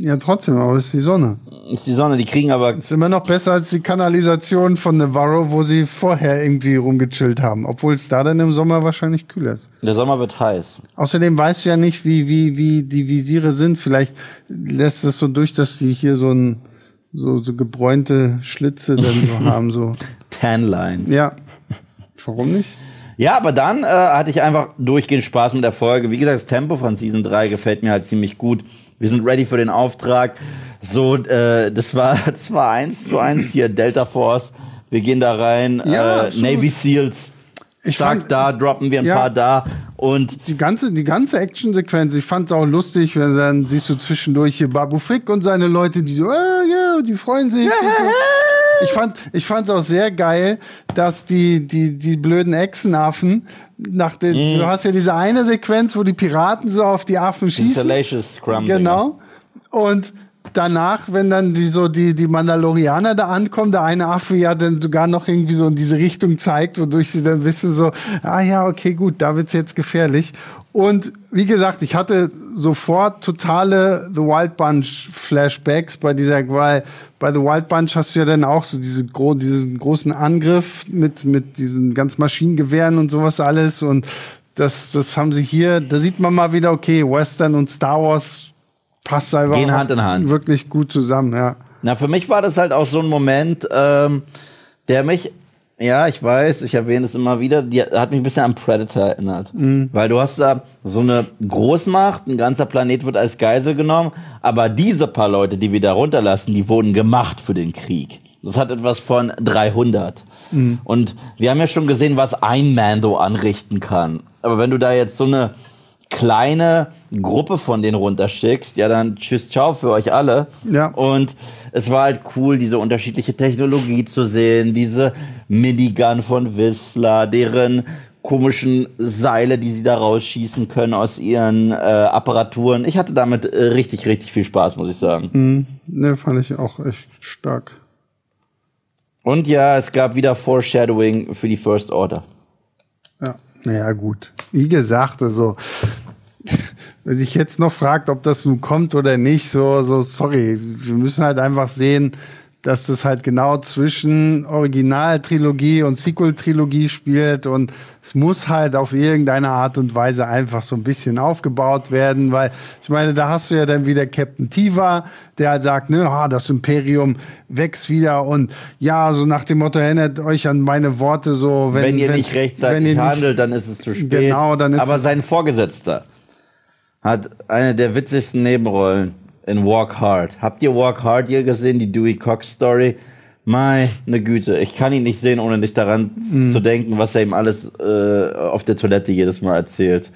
Speaker 3: Ja, trotzdem, aber es ist die Sonne.
Speaker 2: Ist die Sonne, die kriegen aber
Speaker 3: Ist immer noch besser als die Kanalisation von Navarro, wo sie vorher irgendwie rumgechillt haben. Obwohl es da dann im Sommer wahrscheinlich kühler ist.
Speaker 2: Der Sommer wird heiß.
Speaker 3: Außerdem weißt du ja nicht, wie, wie, wie die Visiere sind. Vielleicht lässt es so durch, dass sie hier so ein, so, so gebräunte Schlitze dann so haben, so.
Speaker 2: Tan Lines.
Speaker 3: Ja. Warum nicht?
Speaker 2: Ja, aber dann äh, hatte ich einfach durchgehend Spaß mit der Folge. Wie gesagt, das Tempo von Season 3 gefällt mir halt ziemlich gut. Wir sind ready für den Auftrag. So, äh, das war das war eins zu eins hier Delta Force. Wir gehen da rein.
Speaker 3: Ja,
Speaker 2: äh. Navy Seals.
Speaker 3: Ich
Speaker 2: Stark
Speaker 3: fand-
Speaker 2: da, droppen wir ein
Speaker 3: Ja.
Speaker 2: paar da. Und
Speaker 3: Die ganze, die ganze Actionsequenz, ich fand's auch lustig, wenn dann siehst du zwischendurch hier Babu Frick und seine Leute, die so, ah, ja, die freuen sich. Ich fand, ich fand's auch sehr geil, dass die, die, die blöden Echsenaffen, nach dem,
Speaker 2: Mhm.
Speaker 3: du hast ja diese eine Sequenz, wo die Piraten so auf die Affen schießen.
Speaker 2: Salacious Scrum.
Speaker 3: Genau. Und danach, wenn dann die so die, die Mandalorianer da ankommen, der eine Affe ja dann sogar noch irgendwie so in diese Richtung zeigt, wodurch sie dann wissen so, ah ja, okay, gut, da wird's jetzt gefährlich. Und wie gesagt, ich hatte sofort totale The Wild Bunch Flashbacks bei dieser, weil bei The Wild Bunch hast du ja dann auch so diese gro diesen großen Angriff mit, mit diesen ganz Maschinengewehren und sowas alles und das, das haben sie hier, da sieht man mal wieder, okay, Western und Star Wars passt einfach
Speaker 2: Gehen Hand in Hand.
Speaker 3: wirklich gut zusammen, ja.
Speaker 2: Na, für mich war das halt auch so ein Moment, ähm, der mich, ja, ich weiß, ich erwähne es immer wieder, die hat mich ein bisschen an Predator erinnert. Weil du hast da so eine Großmacht, ein ganzer Planet wird als Geisel genommen, aber diese paar Leute, die wir da runterlassen, die wurden gemacht für den Krieg. Das hat etwas von 300. Und wir haben ja schon gesehen, was ein Mando anrichten kann. Aber wenn du da jetzt so eine kleine Gruppe von denen runterschickst, ja dann tschüss, ciao für euch alle.
Speaker 3: Ja.
Speaker 2: Und es war halt cool, diese unterschiedliche Technologie zu sehen, diese Minigun von Whistler, deren komischen Seile, die sie da rausschießen können aus ihren äh, Apparaturen. Ich hatte damit äh, richtig, richtig viel Spaß, muss ich sagen.
Speaker 3: Ne, fand ich auch echt stark.
Speaker 2: Und ja, es gab wieder Foreshadowing für die First Order.
Speaker 3: Ja, naja, gut. Wie gesagt, also, wer sich jetzt noch fragt, ob das nun kommt oder nicht, so, so, sorry. Wir müssen halt einfach sehen, dass das halt genau zwischen Originaltrilogie und Sequel-Trilogie spielt und es muss halt auf irgendeine Art und Weise einfach so ein bisschen aufgebaut werden, weil ich meine, da hast du ja dann wieder Captain Tiva, der halt sagt, ne, ah, das Imperium wächst wieder und ja, so nach dem Motto, erinnert euch an meine Worte so, wenn,
Speaker 2: Wenn, ihr nicht rechtzeitig
Speaker 3: wenn ihr nicht-
Speaker 2: handelt, dann ist es zu spät.
Speaker 3: Genau, dann ist
Speaker 2: Aber sein Vorgesetzter hat eine der witzigsten Nebenrollen in Walk Hard. Habt ihr Walk Hard hier gesehen, die Dewey Cox Story? Meine Güte, ich kann ihn nicht sehen, ohne nicht daran
Speaker 3: Mhm.
Speaker 2: zu denken, was er ihm alles äh, auf der Toilette jedes Mal erzählt.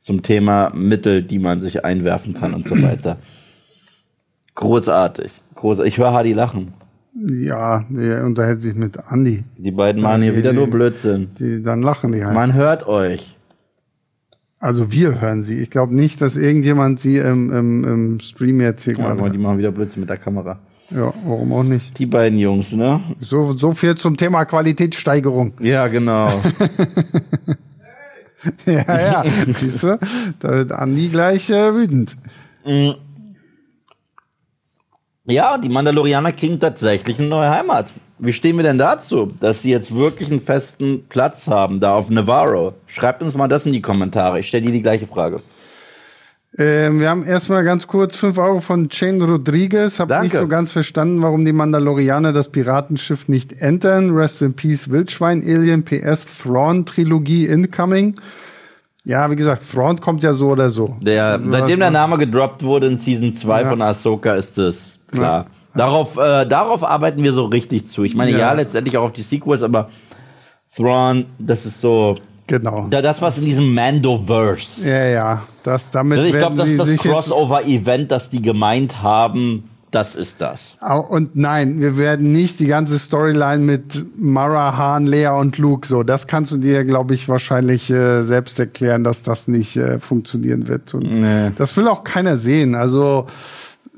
Speaker 2: Zum Thema Mittel, die man sich einwerfen kann und so weiter. Großartig. Groß ich höre Hardy lachen.
Speaker 3: Ja, der unterhält sich mit Andy.
Speaker 2: Die beiden machen hier
Speaker 3: die-
Speaker 2: wieder nur Blödsinn.
Speaker 3: Die, dann lachen die halt.
Speaker 2: Man hört euch.
Speaker 3: Also wir hören sie. Ich glaube nicht, dass irgendjemand sie im, im, im Stream jetzt hier
Speaker 2: Ja,
Speaker 3: gerade.
Speaker 2: die machen wieder Blödsinn mit der Kamera.
Speaker 3: Ja, warum auch nicht?
Speaker 2: Die beiden Jungs, ne?
Speaker 3: So, so viel zum Thema Qualitätssteigerung.
Speaker 2: Ja, genau.
Speaker 3: ja, ja. Siehst du? Da wird Andi gleich äh, wütend.
Speaker 2: ja, die Mandalorianer kriegen tatsächlich eine neue Heimat. Wie stehen wir denn dazu, dass sie jetzt wirklich einen festen Platz haben da auf Navarro? Schreibt uns mal das in die Kommentare. Ich stelle dir die gleiche Frage.
Speaker 3: Ähm, wir haben erstmal ganz kurz 5 Euro von Shane Rodriguez. Hab
Speaker 2: Danke.
Speaker 3: nicht so ganz verstanden, warum die Mandalorianer das Piratenschiff nicht entern. Rest in Peace Wildschwein Alien PS Thrawn Trilogie incoming. Ja, wie gesagt, Thrawn kommt ja so oder so.
Speaker 2: Der, seitdem der Name gedroppt wurde in Season 2
Speaker 3: Ja.
Speaker 2: von Ahsoka, ist es klar. Darauf, äh, darauf arbeiten wir so richtig zu. Ich meine, ja,
Speaker 3: Ja.
Speaker 2: letztendlich auch auf die Sequels, aber Thrawn, das ist so.
Speaker 3: Genau.
Speaker 2: Da, das, was in diesem Mandoverse.
Speaker 3: Ja, ja. Das, damit
Speaker 2: ich glaube, das ist das Crossover-Event, das die gemeint haben. Das ist das.
Speaker 3: Und nein, wir werden nicht die ganze Storyline mit Mara, Han, Lea und Luke so. Das kannst du dir, glaube ich, wahrscheinlich äh, selbst erklären, dass das nicht äh, funktionieren wird. Und
Speaker 2: Nee.
Speaker 3: das will auch keiner sehen. Also,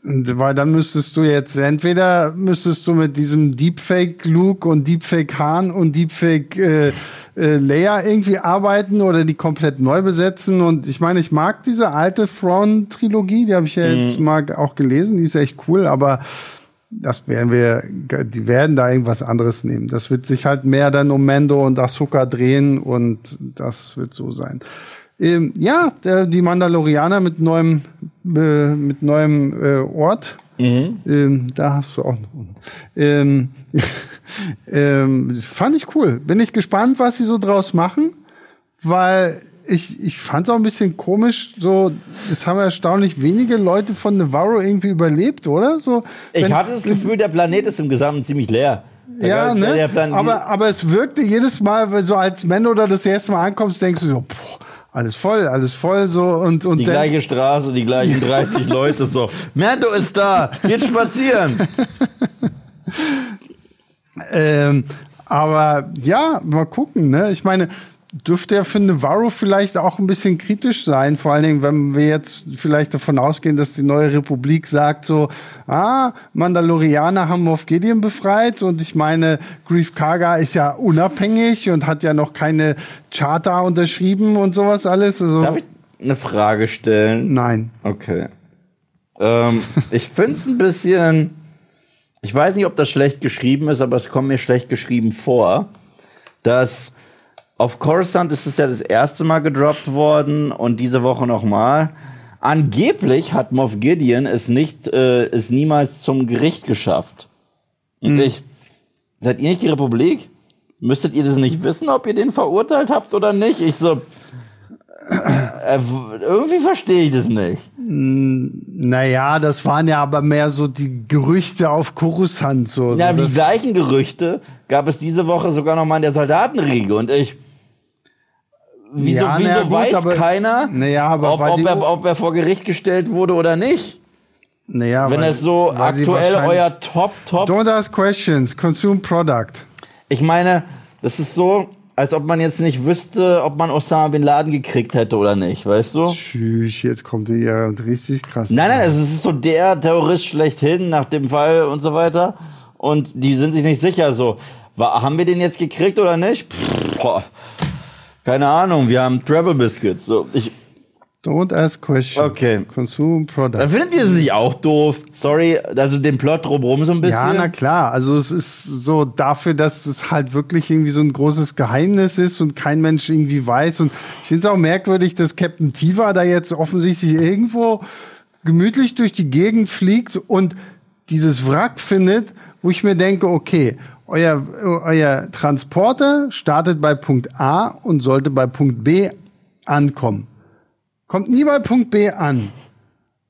Speaker 3: weil dann müsstest du jetzt entweder müsstest du mit diesem Deepfake Luke und Deepfake Han und Deepfake äh, äh, Leia irgendwie arbeiten oder die komplett neu besetzen. Und ich meine, ich mag diese alte Thrawn-Trilogie, die habe ich ja jetzt mal auch gelesen, die ist echt cool, aber das werden wir, die werden da irgendwas anderes nehmen. Das wird sich halt mehr dann um Mando und Ahsoka drehen und das wird so sein. Ähm, ja, der, die Mandalorianer mit neuem, äh, mit neuem äh, Ort. Ähm, da hast du auch noch. Ähm, ähm, fand ich cool. Bin ich gespannt, was sie so draus machen, weil ich, ich fand es auch ein bisschen komisch, so, es haben erstaunlich wenige Leute von Navarro irgendwie überlebt, oder? So,
Speaker 2: Ich hatte das Gefühl, der Planet ist im Gesamten ziemlich leer.
Speaker 3: ja,
Speaker 2: Der-
Speaker 3: ne? aber, aber es wirkte jedes Mal, wenn so als Mando da das erste Mal ankommst, denkst du so, boah, alles voll, alles voll, so und, und
Speaker 2: die gleiche Straße, die gleichen 30 Leute, so. Mando ist da, geht spazieren.
Speaker 3: ähm, aber ja, mal gucken, ne? Ich meine, dürfte ja für Navarro vielleicht auch ein bisschen kritisch sein, vor allen Dingen, wenn wir jetzt vielleicht davon ausgehen, dass die neue Republik sagt so, ah, Mandalorianer haben Moff Gideon befreit und ich meine, Grief Karga ist ja unabhängig und hat ja noch keine Charta unterschrieben und sowas alles. Also,
Speaker 2: Darf ich eine Frage stellen?
Speaker 3: nein.
Speaker 2: Okay. Ähm, ich finde es ein bisschen. Ich weiß nicht, ob das schlecht geschrieben ist, aber es kommt mir schlecht geschrieben vor, dass auf Coruscant ist es ja das erste Mal gedroppt worden und diese Woche nochmal. Angeblich hat Moff Gideon es nicht, äh, es niemals zum Gericht geschafft. Und ich, seid ihr nicht die Republik? Müsstet ihr das nicht wissen, ob ihr den verurteilt habt oder nicht? Ich so, äh, irgendwie verstehe ich das nicht.
Speaker 3: Naja, das waren ja aber mehr so die Gerüchte auf Coruscant. So,
Speaker 2: Ja,
Speaker 3: so
Speaker 2: die gleichen Gerüchte gab es diese Woche sogar noch mal in der Soldatenriege und ich. Wieso,
Speaker 3: Ja,
Speaker 2: wieso
Speaker 3: ja, gut,
Speaker 2: weiß
Speaker 3: aber-
Speaker 2: keiner,
Speaker 3: Naja, aber
Speaker 2: ob, ob, er, ob er vor Gericht gestellt wurde oder nicht?
Speaker 3: naja,
Speaker 2: Wenn
Speaker 3: weil-
Speaker 2: es so aktuell euer Top, Top.
Speaker 3: Don't ask questions, consume product.
Speaker 2: Ich meine, das ist so, als ob man jetzt nicht wüsste, ob man Osama Bin Laden gekriegt hätte oder nicht, weißt du?
Speaker 3: Tschüss, jetzt kommt ihr ja und richtig krass.
Speaker 2: Nein, nein, es ist so der Terrorist schlechthin nach dem Fall und so weiter. Und die sind sich nicht sicher so. War, haben wir den jetzt gekriegt oder nicht? Pff. Keine Ahnung, wir haben Travel Biscuits. So, ich,
Speaker 3: Don't ask questions.
Speaker 2: Okay.
Speaker 3: Consume product.
Speaker 2: da findet ihr es nicht auch doof? Sorry, also den Plot drumherum so ein bisschen.
Speaker 3: Ja, na klar. Also es ist so dafür, dass es halt wirklich irgendwie so ein großes Geheimnis ist und kein Mensch irgendwie weiß. Und ich finde es auch merkwürdig, dass Captain Tiva da jetzt offensichtlich irgendwo gemütlich durch die Gegend fliegt und dieses Wrack findet, wo ich mir denke, okay, euer, euer Transporter startet bei Punkt A und sollte bei Punkt B ankommen. Kommt nie bei Punkt B an.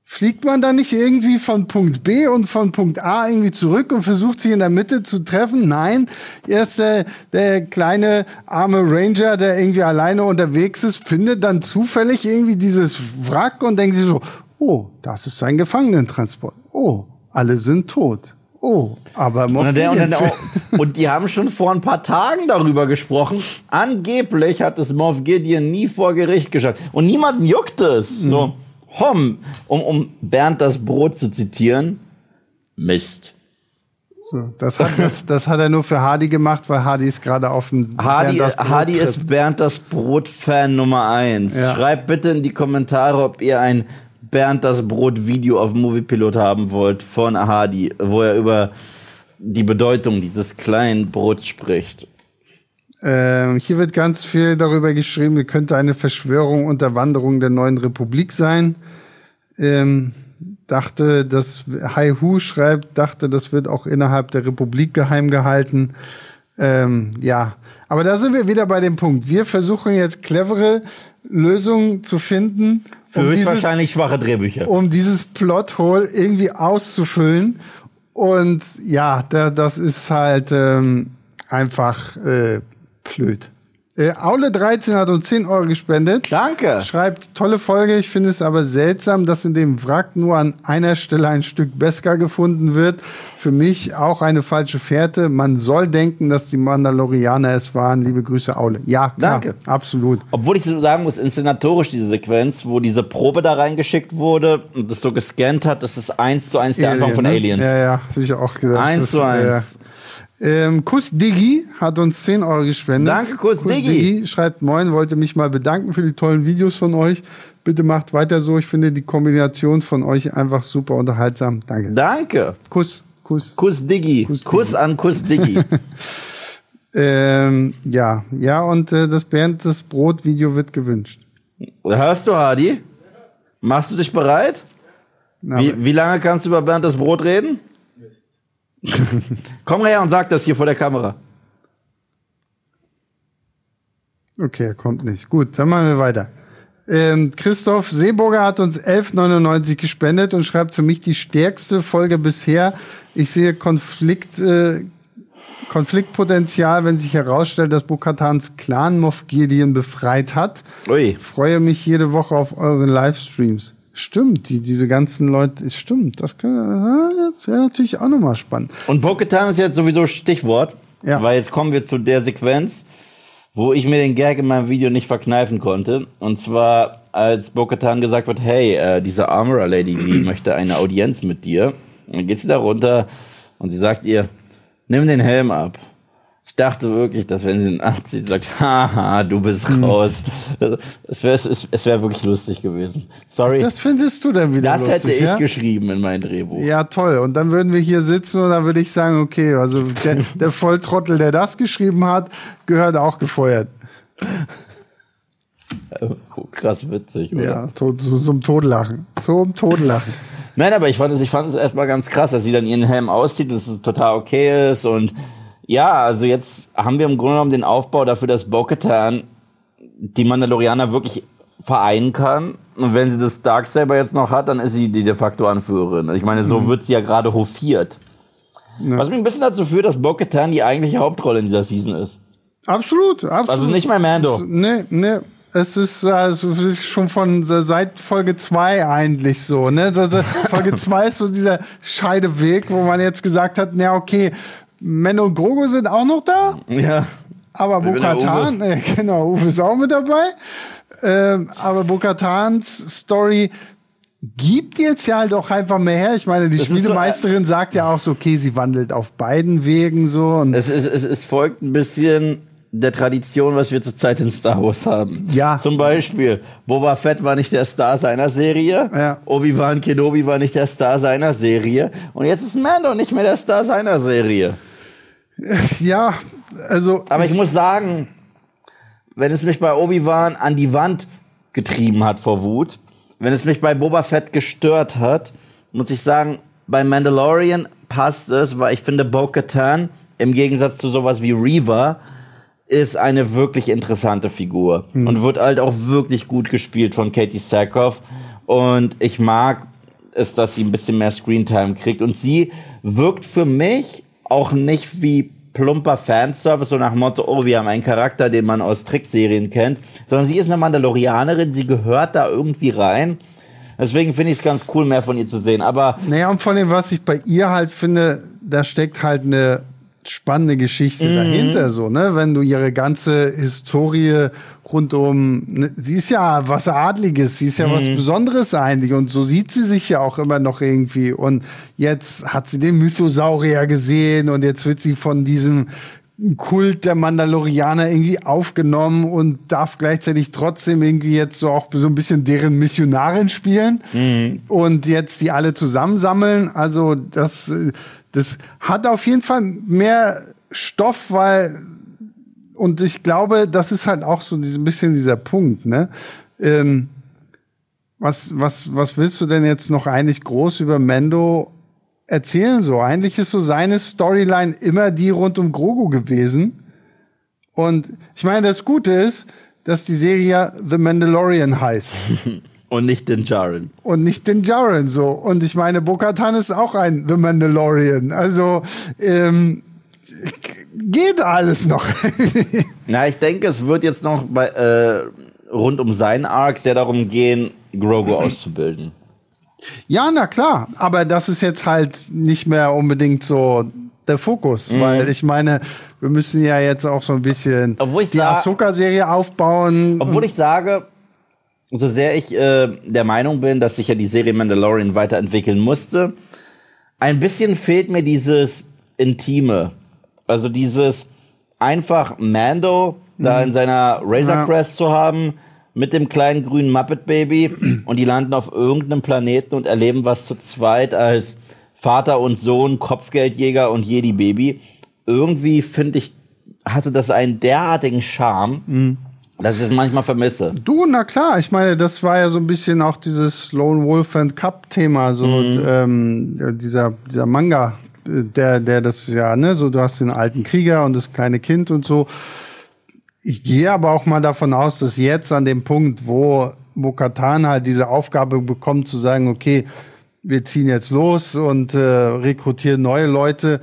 Speaker 3: Fliegt man da nicht irgendwie von Punkt B und von Punkt A irgendwie zurück und versucht sich in der Mitte zu treffen? Nein, erst der, der kleine arme Ranger, der irgendwie alleine unterwegs ist, findet dann zufällig irgendwie dieses Wrack und denkt sich so, oh, das ist ein Gefangenentransport. Oh, alle sind tot. Oh, aber
Speaker 2: Und, der, und, dann auch, und die haben schon vor ein paar Tagen darüber gesprochen. Angeblich hat es Moff Gideon nie vor Gericht geschafft. Und niemanden juckt es. So, hom, um, um Bernd das Brot zu zitieren. Mist.
Speaker 3: So, das, hat, das, das hat er nur für Hardy gemacht, weil Hardy ist gerade auf dem
Speaker 2: Hardy,
Speaker 3: Bernd das Brot
Speaker 2: Hardy ist Bernd das Brot-Fan Nummer eins.
Speaker 3: Ja.
Speaker 2: Schreibt bitte in die Kommentare, ob ihr ein Bernd das Brot-Video auf Moviepilot haben wollt von Hardy, wo er über die Bedeutung dieses kleinen Brots spricht.
Speaker 3: Ähm, hier wird ganz viel darüber geschrieben, es könnte eine Verschwörung unter Wanderung der neuen Republik sein. Ähm, dachte, dass Hai Hu schreibt, dachte, das wird auch innerhalb der Republik geheim gehalten. Ähm, ja, aber da sind wir wieder bei dem Punkt. Wir versuchen jetzt clevere Lösungen zu finden,
Speaker 2: Für
Speaker 3: um dieses,
Speaker 2: höchstwahrscheinlich schwache Drehbücher.
Speaker 3: um dieses Plothole irgendwie auszufüllen. Und ja, da, das ist halt ähm, einfach äh, blöd. Äh, Aule 13 hat uns 10 Euro gespendet.
Speaker 2: Danke.
Speaker 3: Schreibt, tolle Folge. Ich finde es aber seltsam, dass in dem Wrack nur an einer Stelle ein Stück Beskar gefunden wird. Für mich auch eine falsche Fährte. Man soll denken, dass die Mandalorianer es waren. Liebe Grüße, Aule. Ja, klar,
Speaker 2: Danke.
Speaker 3: absolut.
Speaker 2: Obwohl ich so sagen muss, inszenatorisch diese Sequenz, wo diese Probe da reingeschickt wurde und das so gescannt hat, das ist eins zu eins der Anfang von
Speaker 3: ne?
Speaker 2: Aliens.
Speaker 3: Ja, ja, finde ich auch gedacht.
Speaker 2: Eins zu eins.
Speaker 3: äh, ähm, Kuss Diggi hat uns 10 Euro gespendet.
Speaker 2: Danke, Kuss Diggi.
Speaker 3: schreibt Moin, wollte mich mal bedanken für die tollen Videos von euch. Bitte macht weiter so. Ich finde die Kombination von euch einfach super unterhaltsam. Danke.
Speaker 2: Danke.
Speaker 3: Kuss, Kuss.
Speaker 2: Kuss Diggi.
Speaker 3: Kuss
Speaker 2: Kuss,
Speaker 3: Diggi.
Speaker 2: an Kuss Diggi.
Speaker 3: Ähm, ja, ja, und äh, das Bernd das Brot-Video wird gewünscht.
Speaker 2: Hörst du, Hardy? Machst du dich bereit? Wie, wie lange kannst du über Bernd das Brot reden? Komm her und sag das hier vor der Kamera.
Speaker 3: Okay, er kommt nicht. Gut, dann machen wir weiter. Ähm, Christoph Seeburger hat uns 11,99 gespendet und schreibt für mich die stärkste Folge bisher. Ich sehe Konflikt, äh, Konfliktpotenzial, wenn sich herausstellt, dass Bokatans Clan Moff Gideon befreit hat.
Speaker 2: Ui.
Speaker 3: Freue mich jede Woche auf eure Livestreams. Stimmt, die, diese ganzen Leute, stimmt, das, das wäre natürlich auch nochmal spannend.
Speaker 2: Und Bo-Katan ist jetzt sowieso Stichwort,
Speaker 3: Ja.
Speaker 2: weil jetzt kommen wir zu der Sequenz, wo ich mir den Gag in meinem Video nicht verkneifen konnte. Und zwar, als Bo-Katan gesagt wird, hey, äh, diese Armorer-Lady, die möchte eine Audienz mit dir. Dann geht sie da runter und sie sagt ihr, nimm den Helm ab. Ich dachte wirklich, dass wenn sie ihn abzieht, sagt, haha, du bist
Speaker 3: Hm.
Speaker 2: raus. Es wäre es, es wär wirklich lustig gewesen. Sorry,
Speaker 3: Das findest du dann wieder
Speaker 2: das
Speaker 3: lustig,
Speaker 2: hätte ich
Speaker 3: ja?
Speaker 2: geschrieben in mein Drehbuch.
Speaker 3: Ja, toll. Und dann würden wir hier sitzen und dann würde ich sagen, okay, also der, der Volltrottel, der das geschrieben hat, gehört auch gefeuert.
Speaker 2: Oh, krass witzig, oder?
Speaker 3: Ja, to, so, zum Todlachen. Zum Todlachen.
Speaker 2: Nein, aber ich fand es, ich fand es erstmal ganz krass, dass sie dann ihren Helm auszieht, dass es total okay ist. Und ja, also jetzt haben wir im Grunde genommen den Aufbau dafür, dass Bo-Katan die Mandalorianer wirklich vereinen kann. Und wenn sie das Darksaber jetzt noch hat, dann ist sie die de facto Anführerin. Ich meine, so wird sie ja gerade hofiert. Was mich ein bisschen dazu führt, dass Bo-Katan die eigentliche Hauptrolle in dieser Season ist.
Speaker 3: Absolut, absolut.
Speaker 2: Also nicht mal Mando.
Speaker 3: Nee, nee. Es ist, also, es schon von seit Folge 2 eigentlich so. Ne? Folge 2 ist so dieser Scheideweg, wo man jetzt gesagt hat, na okay, Menno und Grogo sind auch noch da.
Speaker 2: Ja.
Speaker 3: Aber Bokatan, äh, genau, Uwe ist auch mit dabei. Ähm, aber Bokatans Story gibt jetzt ja halt auch einfach mehr her. Ich meine, die
Speaker 2: ist so, äh,
Speaker 3: sagt ja auch so, okay, sie wandelt auf beiden Wegen so. Und
Speaker 2: Es, ist, es, es folgt ein bisschen der Tradition, was wir zurzeit in Star Wars haben.
Speaker 3: Ja.
Speaker 2: Zum Beispiel, Boba Fett war nicht der Star seiner Serie.
Speaker 3: Ja.
Speaker 2: Obi-Wan Kenobi war nicht der Star seiner Serie. Und jetzt ist Mando nicht mehr der Star seiner Serie.
Speaker 3: ja, also.
Speaker 2: Aber ich muss sagen, wenn es mich bei Obi-Wan an die Wand getrieben hat vor Wut, wenn es mich bei Boba Fett gestört hat, muss ich sagen, bei Mandalorian passt es, weil ich finde, Bo-Katan im Gegensatz zu sowas wie Reaver ist eine wirklich interessante Figur und wird halt auch wirklich gut gespielt von Katie Sackhoff und ich mag es, dass sie ein bisschen mehr Screentime kriegt und sie wirkt für mich auch nicht wie plumper Fanservice, so nach Motto, oh, wir haben einen Charakter, den man aus Trickserien kennt, sondern sie ist eine Mandalorianerin, sie gehört da irgendwie rein. Deswegen finde ich es ganz cool, mehr von ihr zu sehen. Aber
Speaker 3: Naja, und von dem, was ich bei ihr halt finde, da steckt halt eine spannende Geschichte mhm. dahinter, so, ne? Wenn du ihre ganze Historie rund um, ne, sie ist ja was Adliges, sie ist ja mhm. was Besonderes eigentlich und so sieht sie sich ja auch immer noch irgendwie und jetzt hat sie den Mythosaurier gesehen und jetzt wird sie von diesem Kult der Mandalorianer irgendwie aufgenommen und darf gleichzeitig trotzdem irgendwie jetzt so auch so ein bisschen deren Missionarin spielen mhm. und jetzt die alle zusammensammeln. Also das, das hat auf jeden Fall mehr Stoff, weil und ich glaube, das ist halt auch so ein bisschen dieser Punkt, ne? Ähm, was, was, was willst du denn jetzt noch eigentlich groß über Mendo erzählen so. Eigentlich ist so seine Storyline immer die rund um Grogu gewesen. Und ich meine, das Gute ist, dass die Serie The Mandalorian heißt.
Speaker 2: Und nicht den Jaren.
Speaker 3: Und nicht den Jaren, so. Und ich meine, Bo-Katan ist auch ein The Mandalorian. Also, ähm, geht alles noch.
Speaker 2: Na, ich denke, es wird jetzt noch bei, äh, rund um seinen Arc sehr darum gehen, Grogu auszubilden.
Speaker 3: Ja, na klar, aber das ist jetzt halt nicht mehr unbedingt so der Fokus, mhm. weil ich meine, wir müssen ja jetzt auch so ein bisschen die Ahsoka-Serie aufbauen.
Speaker 2: Obwohl ich sage, so sehr ich äh, der Meinung bin, dass sich ja die Serie Mandalorian weiterentwickeln musste, ein bisschen fehlt mir dieses Intime. Also dieses einfach Mando mhm. da in seiner Razor ja. Crest zu haben, mit dem kleinen grünen Muppet Baby und die landen auf irgendeinem Planeten und erleben was zu zweit als Vater und Sohn, Kopfgeldjäger und Jedi Baby. Irgendwie finde ich, hatte das einen derartigen Charme. Mhm. Dass ich es manchmal vermisse.
Speaker 3: Du, na klar, ich meine, das war ja so ein bisschen auch dieses Lone Wolf and Cup Thema, so mhm. und, ähm, dieser dieser Manga, der der das ja ne, so du hast den alten Krieger und das kleine Kind und so ich gehe aber auch mal davon aus, dass jetzt an dem Punkt, wo Bokatan halt diese Aufgabe bekommt, zu sagen, okay, wir ziehen jetzt los und äh, rekrutieren neue Leute,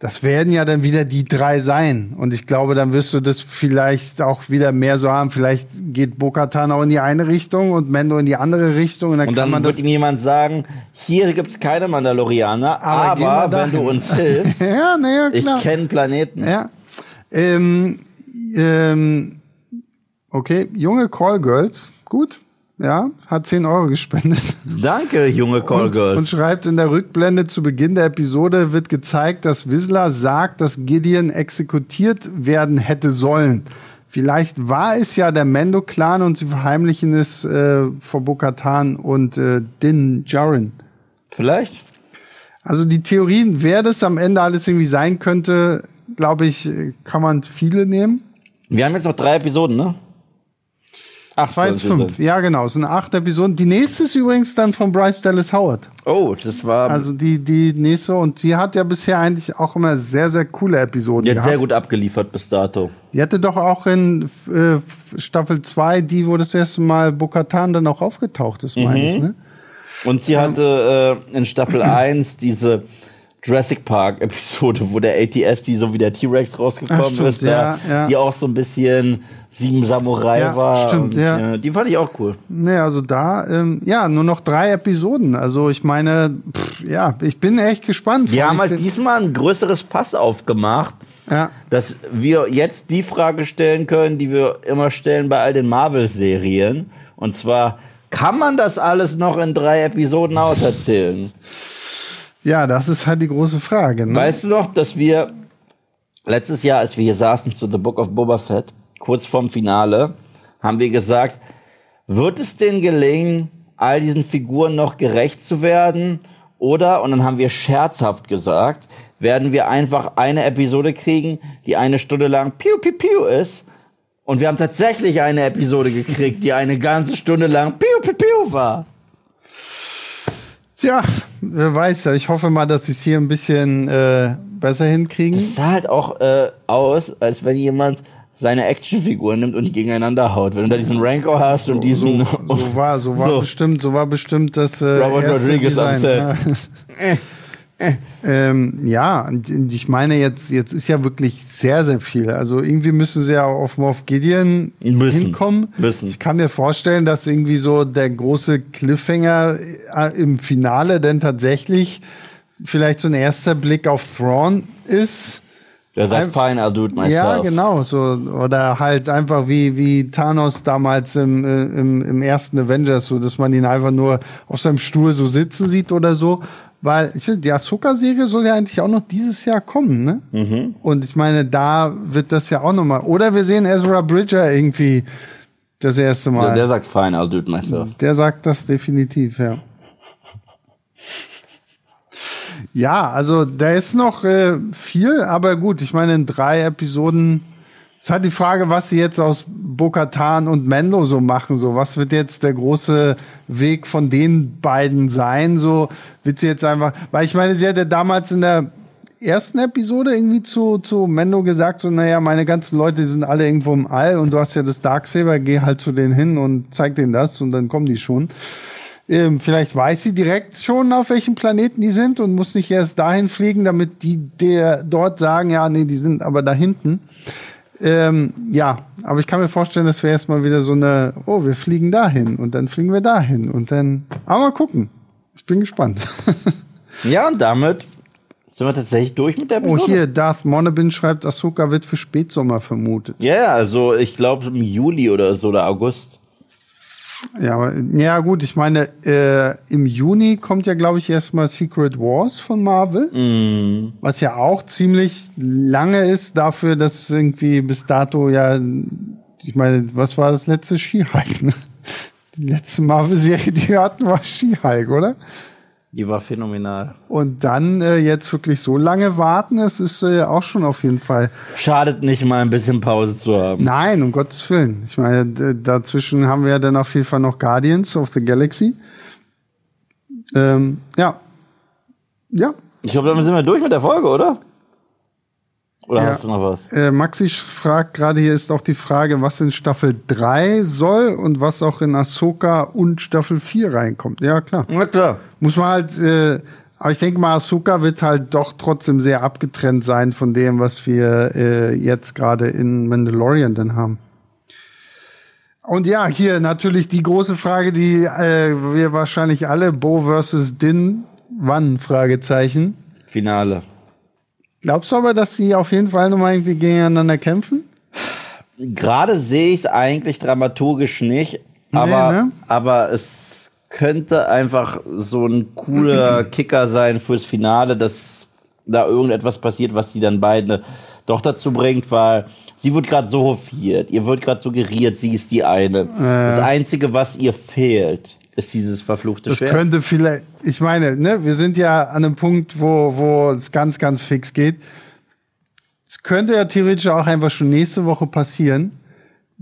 Speaker 3: das werden ja dann wieder die drei sein. Und ich glaube, dann wirst du das vielleicht auch wieder mehr so haben. Vielleicht geht Bokatan auch in die eine Richtung und Mendo in die andere Richtung.
Speaker 2: Und dann, und dann kann man wird ihm jemand sagen, hier gibt's keine Mandalorianer, aber, aber wenn du uns hilfst,
Speaker 3: ja, ja,
Speaker 2: ich kenne Planeten.
Speaker 3: Ja. Ähm, ähm, okay, junge Callgirls, gut, ja, hat 10 Euro gespendet.
Speaker 2: Danke, junge Callgirls.
Speaker 3: Und, und schreibt in der Rückblende zu Beginn der Episode wird gezeigt, dass Whistler sagt, dass Gideon exekutiert werden hätte sollen. Vielleicht war es ja der Mendo-Clan und sie verheimlichen es äh, vor Bokatan und äh, Din Djarin.
Speaker 2: Vielleicht.
Speaker 3: Also die Theorien, wer das am Ende alles irgendwie sein könnte, glaube ich, kann man viele nehmen.
Speaker 2: Wir haben jetzt noch drei Episoden, ne?
Speaker 3: Acht. Zwei jetzt fünf. Ja, genau. Es sind acht Episoden. Die nächste ist übrigens dann von Bryce Dallas Howard.
Speaker 2: Oh, das war.
Speaker 3: Also die, die nächste. Und sie hat ja bisher eigentlich auch immer sehr, sehr coole Episoden.
Speaker 2: Die hat gehabt. sehr gut abgeliefert bis dato.
Speaker 3: Die hatte doch auch in äh, Staffel 2, die, wo das erste Mal Bokatan dann auch aufgetaucht ist, meine mhm. ich, ne?
Speaker 2: Und sie hatte äh, in Staffel 1 diese Jurassic Park Episode, wo der ATS, die so wie der T-Rex rausgekommen Ach, stimmt, ist, ja, da, ja. die auch so ein bisschen Sieben Samurai ja, war.
Speaker 3: Stimmt, und, ja.
Speaker 2: Die fand ich auch cool.
Speaker 3: Nee, also da, ähm, ja, nur noch drei Episoden. Also ich meine, pff, ja, ich bin echt gespannt.
Speaker 2: Wir haben halt diesmal ein größeres Fass aufgemacht. Ja. Dass wir jetzt die Frage stellen können, die wir immer stellen bei all den Marvel-Serien. Und zwar, kann man das alles noch in drei Episoden auserzählen?
Speaker 3: Ja, das ist halt die große Frage. Ne?
Speaker 2: Weißt du noch, dass wir letztes Jahr, als wir hier saßen zu The Book of Boba Fett, kurz vorm Finale, haben wir gesagt, wird es denen gelingen, all diesen Figuren noch gerecht zu werden? Oder, und dann haben wir scherzhaft gesagt, werden wir einfach eine Episode kriegen, die eine Stunde lang piu piu piu ist. Und wir haben tatsächlich eine Episode gekriegt, die eine ganze Stunde lang piu piu piu war.
Speaker 3: Tja, wer weiß ja. Ich hoffe mal, dass sie es hier ein bisschen äh, besser hinkriegen.
Speaker 2: Das sah halt auch äh, aus, als wenn jemand seine Actionfiguren nimmt und die gegeneinander haut. Wenn du da diesen Rancor hast und diesen.
Speaker 3: So, so war, so war so. bestimmt, so war bestimmt das äh, Robert Rodriguez am Set. Ja. ähm, ja, und ich meine, jetzt, jetzt ist ja wirklich sehr, sehr viel. Also irgendwie müssen sie ja auf Moff Gideon müssen, hinkommen. Müssen. Ich kann mir vorstellen, dass irgendwie so der große Cliffhanger äh, im Finale denn tatsächlich vielleicht so ein erster Blick auf Thrawn ist.
Speaker 2: Der sagt, fine, I'll do it myself.
Speaker 3: Ja, genau. So, oder halt einfach wie, wie Thanos damals im, äh, im, im ersten Avengers, so dass man ihn einfach nur auf seinem Stuhl so sitzen sieht oder so. Weil ich finde, die Ahsoka-Serie soll ja eigentlich auch noch dieses Jahr kommen, ne? Mhm. Und ich meine, da wird das ja auch nochmal. Oder wir sehen Ezra Bridger irgendwie das erste Mal.
Speaker 2: Der, der sagt, fine, I'll do it myself.
Speaker 3: Der sagt das definitiv, ja. Ja, also da ist noch äh, viel, aber gut, ich meine, in drei Episoden ist halt die Frage, was sie jetzt aus Bokatan und Mendo so machen. So, was wird jetzt der große Weg von den beiden sein? So, wird sie jetzt einfach, weil ich meine, sie hat ja damals in der ersten Episode irgendwie zu, zu Mendo gesagt, so, naja, meine ganzen Leute die sind alle irgendwo im All und du hast ja das Darksaber, geh halt zu denen hin und zeig denen das und dann kommen die schon. Ähm, vielleicht weiß sie direkt schon, auf welchem Planeten die sind und muss nicht erst dahin fliegen, damit die der dort sagen, ja, nee, die sind aber da hinten. Ähm, ja, aber ich kann mir vorstellen, dass wir erstmal wieder so eine, oh, wir fliegen dahin und dann fliegen wir dahin und dann, aber mal gucken. Ich bin gespannt.
Speaker 2: ja, und damit sind wir tatsächlich durch mit der
Speaker 3: oh, Episode. Oh, hier, Darth Monebin schreibt, Ahsoka wird für Spätsommer vermutet.
Speaker 2: Ja, yeah, also ich glaube im Juli oder so oder August.
Speaker 3: Ja, aber, ja gut, ich meine, äh, im Juni kommt ja, glaube ich, erstmal Secret Wars von Marvel, mm. was ja auch ziemlich lange ist dafür, dass irgendwie bis dato ja, ich meine, was war das letzte She-Hulk? Ne? Die letzte Marvel-Serie, die wir hatten, war She-Hulk, oder?
Speaker 2: Die war phänomenal.
Speaker 3: Und dann äh, jetzt wirklich so lange warten, das ist äh, auch schon auf jeden Fall.
Speaker 2: Schadet nicht mal ein bisschen Pause zu haben.
Speaker 3: Nein, um Gottes Willen. Ich meine, dazwischen haben wir ja dann auf jeden Fall noch Guardians of the Galaxy. Ähm, ja. Ja.
Speaker 2: Ich glaube, damit sind wir durch mit der Folge, oder? Oder ja. hast du noch was?
Speaker 3: Äh, Maxi fragt gerade hier ist auch die Frage, was in Staffel 3 soll und was auch in Ahsoka und Staffel 4 reinkommt. Ja, klar.
Speaker 2: Na klar.
Speaker 3: Muss man halt, äh, aber ich denke mal, Ahsoka wird halt doch trotzdem sehr abgetrennt sein von dem, was wir äh, jetzt gerade in Mandalorian dann haben. Und ja, hier natürlich die große Frage, die äh, wir wahrscheinlich alle, Bo versus Din, wann? Fragezeichen.
Speaker 2: Finale.
Speaker 3: Glaubst du aber, dass die auf jeden Fall nochmal irgendwie gegeneinander kämpfen?
Speaker 2: Gerade sehe ich es eigentlich dramaturgisch nicht, aber, nee, ne? aber es könnte einfach so ein cooler Kicker sein fürs Finale, dass da irgendetwas passiert, was die dann beide doch dazu bringt, weil sie wird gerade so hofiert, ihr wird gerade suggeriert, sie ist die eine. Äh. Das Einzige, was ihr fehlt, ist dieses verfluchte
Speaker 3: das
Speaker 2: Schwert.
Speaker 3: Das könnte vielleicht, ich meine, ne, wir sind ja an einem Punkt, wo, wo es ganz, ganz fix geht. Es könnte ja theoretisch auch einfach schon nächste Woche passieren,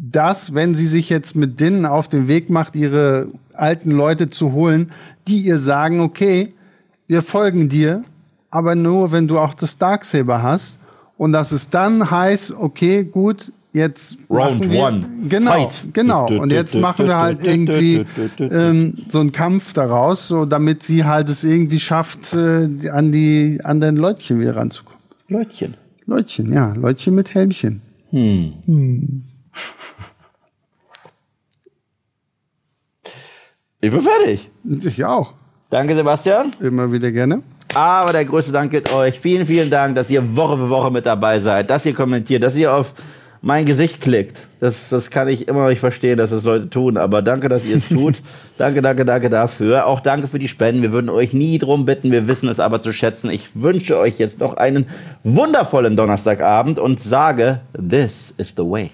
Speaker 3: dass, wenn sie sich jetzt mit Din auf den Weg macht, ihre alten Leute zu holen, die ihr sagen, okay, wir folgen dir, aber nur, wenn du auch das Darksaber hast. Und dass es dann heißt, okay, gut, jetzt
Speaker 2: Round wir, one.
Speaker 3: Genau, Fight. genau. Und jetzt machen wir halt irgendwie ähm, so einen Kampf daraus, so damit sie halt es irgendwie schafft, äh, an die anderen Leutchen wieder ranzukommen.
Speaker 2: Leutchen.
Speaker 3: Leutchen, ja, Leutchen mit Helmchen. Hm. hm.
Speaker 2: Ich bin fertig.
Speaker 3: Ich auch.
Speaker 2: Danke, Sebastian.
Speaker 3: Immer wieder gerne.
Speaker 2: Aber der größte Dank geht euch. Vielen, vielen Dank, dass ihr Woche für Woche mit dabei seid, dass ihr kommentiert, dass ihr auf mein Gesicht klickt. Das, das kann ich immer nicht verstehen, dass das Leute tun. Aber danke, dass ihr es tut. danke, danke, danke dafür. Auch danke für die Spenden. Wir würden euch nie drum bitten. Wir wissen es aber zu schätzen. Ich wünsche euch jetzt noch einen wundervollen Donnerstagabend und sage, this is the way.